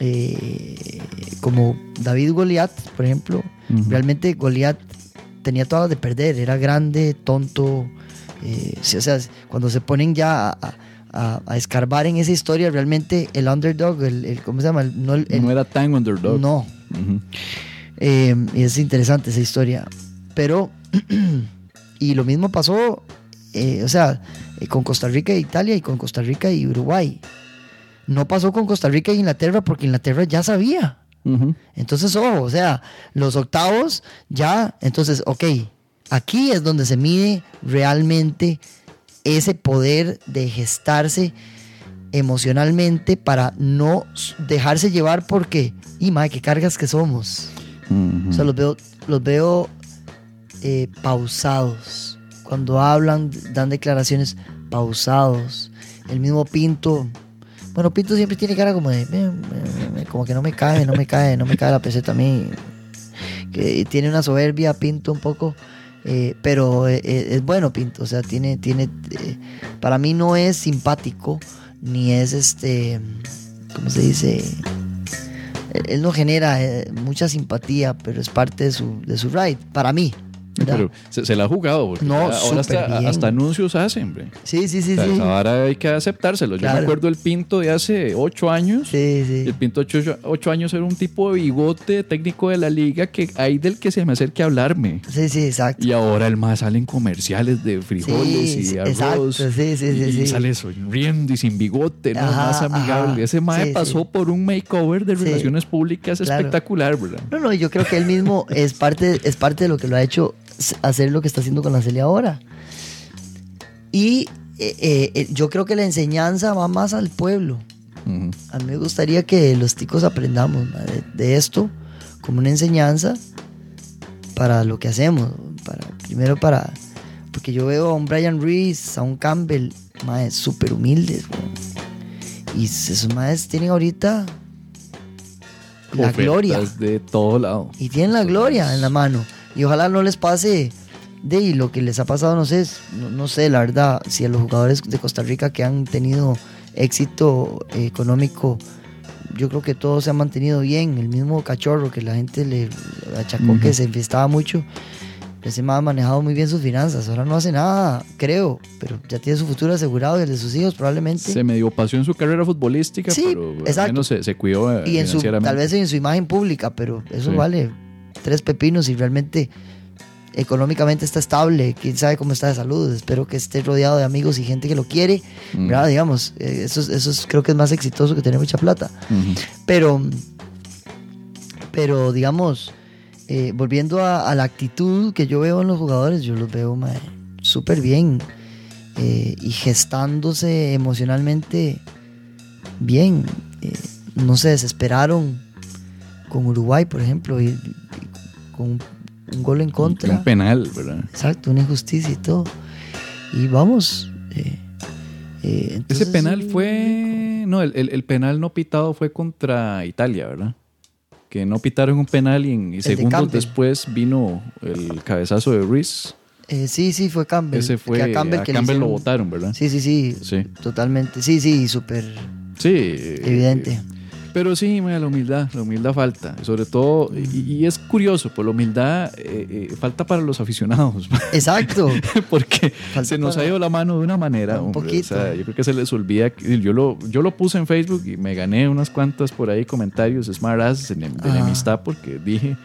eh, como David Goliat, por ejemplo, uh -huh. realmente Goliat tenía todas de perder, era grande, tonto, sí, o sea, cuando se ponen ya a, a, a, escarbar en esa historia, realmente el underdog, el, el ¿cómo se llama? El, no, el, no, era tan underdog. No. Uh -huh. eh, y es interesante esa historia. Pero, y lo mismo pasó, eh, o sea, eh, con Costa Rica e Italia y con Costa Rica y Uruguay. No pasó con Costa Rica e Inglaterra porque Inglaterra ya sabía. Uh -huh. Entonces, ojo, o sea, los octavos ya, entonces, ok, aquí es donde se mide realmente ese poder de gestarse emocionalmente para no dejarse llevar porque, y madre, qué cargas que somos. Uh -huh. O sea, los veo, los veo eh, pausados. Cuando hablan, dan declaraciones pausados. El mismo Pinto. Bueno, Pinto siempre tiene cara como de. Como que no me cae, no me cae, no me cae la peseta a mí. Que tiene una soberbia, Pinto, un poco. Eh, pero eh, es bueno Pinto, o sea, tiene, tiene, eh, para mí no es simpático, ni es este, ¿cómo se dice? Él no genera mucha simpatía, pero es parte de su, de su ride, para mí. Pero se, se, la ha jugado, porque no, ahora hasta, hasta, anuncios hacen, hombre. Sí, sí, sí. O sea, sí. Ahora hay que aceptárselo. Yo claro. me acuerdo el Pinto de hace ocho años. Sí, sí. El Pinto de ocho, ocho, años era un tipo de bigote técnico de la liga que hay del que se me acerque a hablarme. Sí, sí, exacto. Y ahora el más salen comerciales de frijoles sí, y arroz. Exacto, sí, sí, sí. Y sí. sale sonriendo y sin bigote, ¿no? Ajá, más amigable. Ajá. Ese mae pasó por un makeover de relaciones públicas claro. espectacular, ¿verdad? No, no, yo creo que él mismo es parte, es parte de lo que lo ha hecho hacer lo que está haciendo con la Celia ahora. Y eh, eh, yo creo que la enseñanza va más al pueblo. Uh -huh. A mí me gustaría que los ticos aprendamos de, de, esto como una enseñanza para lo que hacemos. Para, primero para... Porque yo veo a un Brian Reese, a un Campbell, súper humildes. Y esos maes tienen ahorita la Ofertas gloria. De todo lado. Y tienen la gloria en la mano. Y ojalá no les pase de lo que les ha pasado, no sé, no, no, sé, la verdad, si a los jugadores de Costa Rica que han tenido éxito económico, yo creo que todo se ha mantenido bien. El mismo cachorro que la gente le achacó uh -huh. que se enfiestaba mucho, ese ha manejado muy bien sus finanzas. Ahora no hace nada, creo, pero ya tiene su futuro asegurado y el de sus hijos probablemente. Se medio pasó en su carrera futbolística, sí, pero exacto. al menos se, se cuidó y en su, tal vez en su imagen pública, pero eso sí. vale tres pepinos y realmente económicamente está estable, quién sabe cómo está de salud, espero que esté rodeado de amigos y gente que lo quiere, mm. ¿verdad? Digamos, eh, eso, eso es, creo que es más exitoso que tener mucha plata. Uh -huh. Pero, pero digamos, eh, volviendo a, a, la actitud que yo veo en los jugadores, yo los veo súper bien. eh, y gestándose emocionalmente bien. Eh, no se desesperaron con Uruguay, por ejemplo, y, y con un, un gol en contra. Un penal, ¿verdad? Exacto, una injusticia y todo. Y vamos. eh, eh, Ese penal fue. No, el, el- el penal no pitado fue contra Italia, ¿verdad? Que no pitaron un penal y, en, y de segundos después vino el cabezazo de Ruiz. eh, sí, sí, fue Campbell. Ese fue. que A Campbell, que lo votaron, ¿verdad? Sí, sí, sí, Sí. Totalmente. Sí, sí, súper Sí. eh, evidente. Pero sí, ma, la humildad, la humildad falta. Sobre todo, y, y es curioso, pues la humildad eh, eh, falta para los aficionados. Exacto. porque Falta se nos para- ha ido la mano de una manera. Un hombre. poquito. O sea, yo creo que se les olvida. Yo lo, yo lo puse en Facebook y me gané unas cuantas por ahí comentarios smart ass de, de Ajá. enemistad porque dije,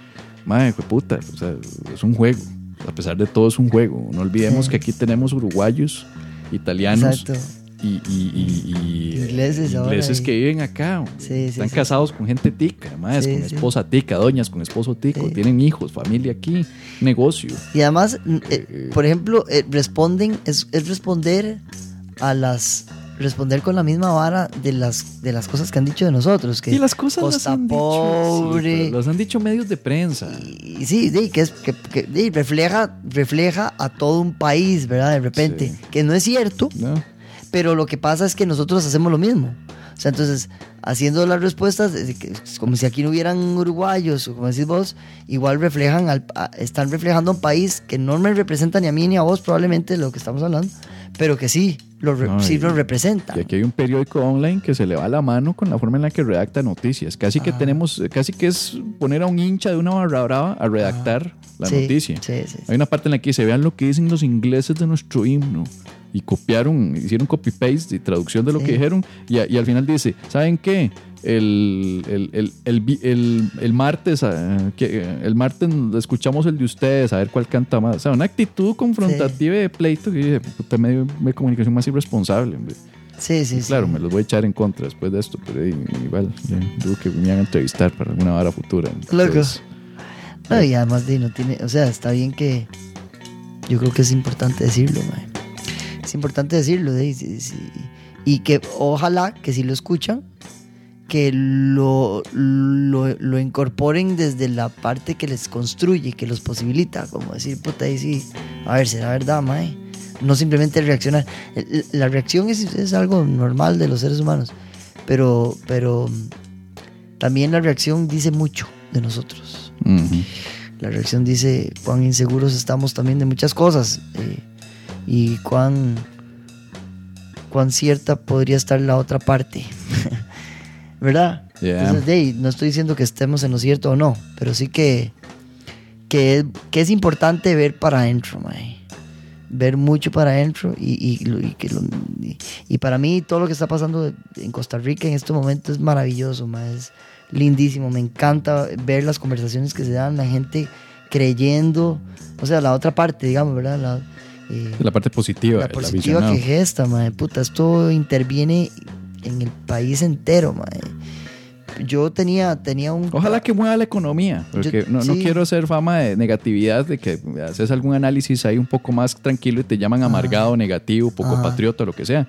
madre, puta, o sea, es un juego. A pesar de todo, es un juego. No olvidemos Sí. que aquí tenemos uruguayos, italianos Exacto. Y, y- y- y, eh, Ingleses que viven acá. Sí, sí, Están sí. casados con gente tica, además, con esposa tica, doñas con esposo tico, tienen hijos, familia aquí, negocio. Y además, mm, eh, por ejemplo, eh, responden, es, es responder a las. Responder con la misma vara de las, de las cosas que han dicho de nosotros. Que Y las cosas las han pobre. dicho, las han dicho medios de prensa. Y sí, sí, que, es, que, que, refleja, refleja a todo un país, ¿verdad? De repente. Que no es cierto, ¿no? Pero lo que pasa es que nosotros hacemos lo mismo. O sea, entonces, haciendo las respuestas, es como si aquí no hubieran uruguayos, o como decís vos, igual reflejan, al, a- están reflejando a un país que no me representa ni a mí ni a vos, probablemente, lo que estamos hablando, pero que sí, lo, re- No, sí y- lo representa. Y aquí hay un periódico online que se le va la mano con la forma en la que redacta noticias. Casi que Ah. tenemos, casi que es poner a un hincha de una barra brava a redactar la Ah. Sí, noticia. Sí, sí, sí. Hay una parte en la que se vean lo que dicen los ingleses de nuestro himno. Y copiaron, hicieron copy-paste y traducción de lo Sí. que dijeron. Y, a- y al final dice, ¿saben qué? El, el, el, el, martes, ah, eh, el martes escuchamos el de ustedes, a ver cuál canta más. O sea, una actitud confrontativa de pleito que dice, puta, medio de comunicación más irresponsable. hombre. Sí, sí, claro, me los voy a echar en contra después de esto, pero igual, dudo que me hagan entrevistar para alguna vara futura. Entonces, No, y además de no tiene, o sea, está bien que yo creo que es importante decirlo, mae. Es importante decirlo, de, y, que ojalá que si lo escuchan, que lo, lo, lo incorporen desde la parte que les construye, que los posibilita, como decir, puta, ahí sí, a ver, será verdad, mae. No simplemente reaccionar. La reacción es, es algo normal de los seres humanos, pero, pero mm, también la reacción dice mucho de nosotros. La reacción dice cuán inseguros estamos también de muchas cosas eh, y cuán, cuán cierta podría estar la otra parte. ¿Verdad? Yeah. Entonces, no estoy diciendo que estemos en lo cierto o no, pero sí que, que, es, que es importante ver para adentro, mae. ver mucho para adentro y, y, lo- y que lo- y- y para mí todo lo que está pasando en Costa Rica en este momento es maravilloso, mae. es lindísimo, me encanta ver las conversaciones que se dan, la gente creyendo, o sea, la otra parte, digamos, ¿verdad? La, eh, La parte positiva. la positiva que aficionado. gesta, mae. Puta, esto interviene en el país entero, mae. Yo tenía, tenía un... Ojalá que mueva la economía, porque Yo- no, no quiero hacer fama de negatividad, de que haces algún análisis ahí un poco más tranquilo y te llaman amargado, negativo, poco Ajá. patriota, lo que sea.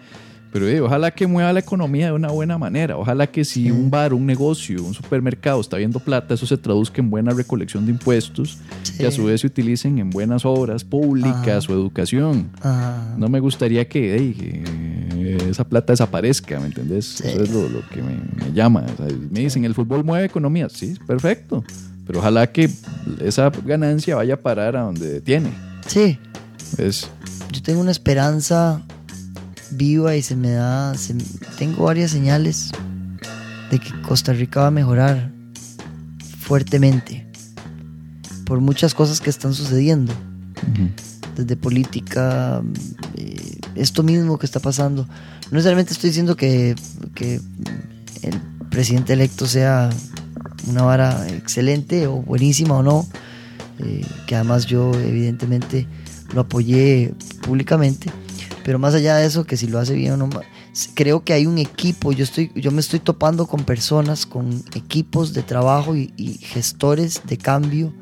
Pero eh, ojalá que mueva la economía de una buena manera. Ojalá que si un bar, un negocio, un supermercado está viendo plata, eso se traduzca en buena recolección de impuestos, que a su vez se utilicen en buenas obras públicas Ajá. o educación. Ajá. No me gustaría que, que esa plata desaparezca, ¿me entendés? Sí. Eso es lo, lo que me, me llama. O sea, me dicen, el fútbol mueve economía. Sí, perfecto. Pero ojalá que esa ganancia vaya a parar a donde tiene. Sí, Es, yo tengo una esperanza viva y se me da, se tengo varias señales de que Costa Rica va a mejorar fuertemente por muchas cosas que están sucediendo, desde política, eh, esto mismo que está pasando. No necesariamente estoy diciendo que, que el presidente electo sea una vara excelente o buenísima o no, eh, que además yo evidentemente lo apoyé públicamente, pero más allá de eso, que si lo hace bien o no, creo que hay un equipo, yo, estoy, yo me estoy topando con personas, con equipos de trabajo y, y gestores de cambio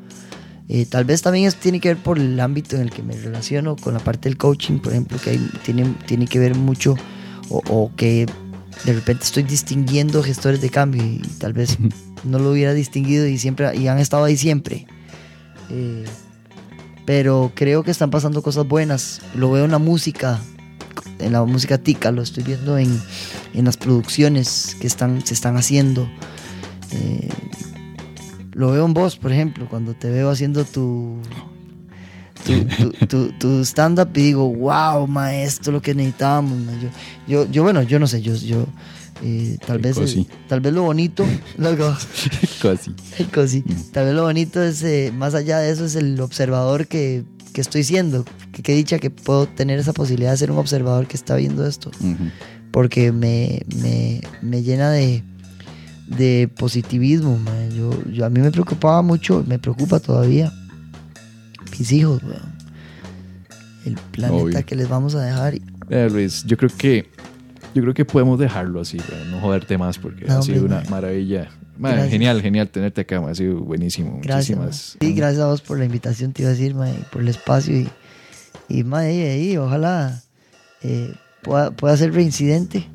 Eh, tal vez también eso tiene que ver por el ámbito en el que me relaciono con la parte del coaching, por ejemplo, que hay- tiene, tiene que ver mucho o, o que de repente estoy distinguiendo gestores de cambio y, tal vez no lo hubiera distinguido y siempre y han estado ahí siempre. Eh, pero creo que están pasando cosas buenas. Lo veo en la música, en la música tica, lo estoy viendo en, en las producciones que están, se están haciendo. Eh, lo veo en vos, por ejemplo, cuando te veo haciendo tu, tu, tu- tu- tu stand-up y digo, wow, maestro, lo que necesitábamos. ma". Yo, yo, yo, bueno, yo no sé, yo, yo eh, tal, vez, tal vez lo bonito, luego, cosi. Tal vez lo bonito es, eh, más allá de eso, es el observador que, que estoy siendo. Que, que dicha que puedo tener esa posibilidad de ser un observador que está viendo esto. Porque me, me, me llena de, de positivismo. man. Yo, yo, a mí me preocupaba mucho, me preocupa todavía. Mis hijos, weón. El planeta Obvio. que les vamos a dejar. Eh, Luis, yo creo que yo creo que podemos dejarlo así, para no joderte más, porque No, ha sido hombre, una maravilla. Gracias. genial, genial tenerte acá, mae, ha sido buenísimo. Gracias. Muchísimas. man. Sí, gracias a vos por la invitación, te iba a decir, man, por el espacio. Y, y man, ahí, ojalá eh, pueda, pueda ser reincidente.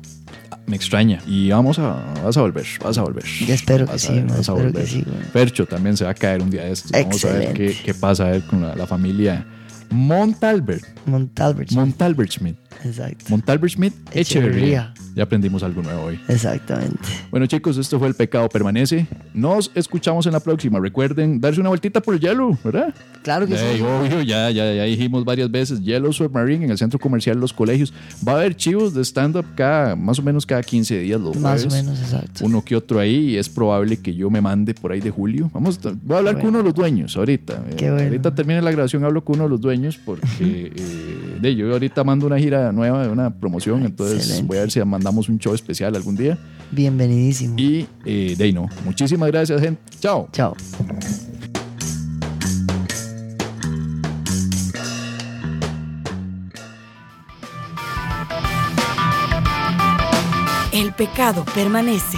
Me extraña. Y vamos a, vas a volver, vas a volver. Ya espero que Vas sí, ver, man, vas a que volver. sí, man. Percho también se va a caer un día de estos. Vamos a ver qué, qué pasa a ver con la, la familia Montalbert. Montalbert. Montalbert Schmidt. Exacto. Montalbert Schmidt Echeverría. Echeverría. Ya aprendimos algo nuevo hoy. Exactamente. Bueno chicos, esto fue El Pecado Permanece. Nos escuchamos en la próxima. Recuerden darse una vueltita por el hielo, ¿verdad? Claro que sí. obvio, ya, ya, ya dijimos varias veces. Yellow Submarine en el centro comercial Los Colegios. Va a haber chivos de stand-up cada, más o menos cada 15 días los Más o menos, exacto. Uno que otro ahí y es probable que yo me mande por ahí de julio. Vamos, voy a hablar con uno de los dueños ahorita. Qué bueno. Ahorita termine la grabación, hablo con uno de los dueños porque eh, de, yo ahorita mando una gira nueva de una promoción, entonces Excelente. voy a ver si mandamos un show especial algún día. Bienvenidísimo. Y eh, de ahí no. Muchísimas gracias, gente. Chao. Chao. El pecado permanece.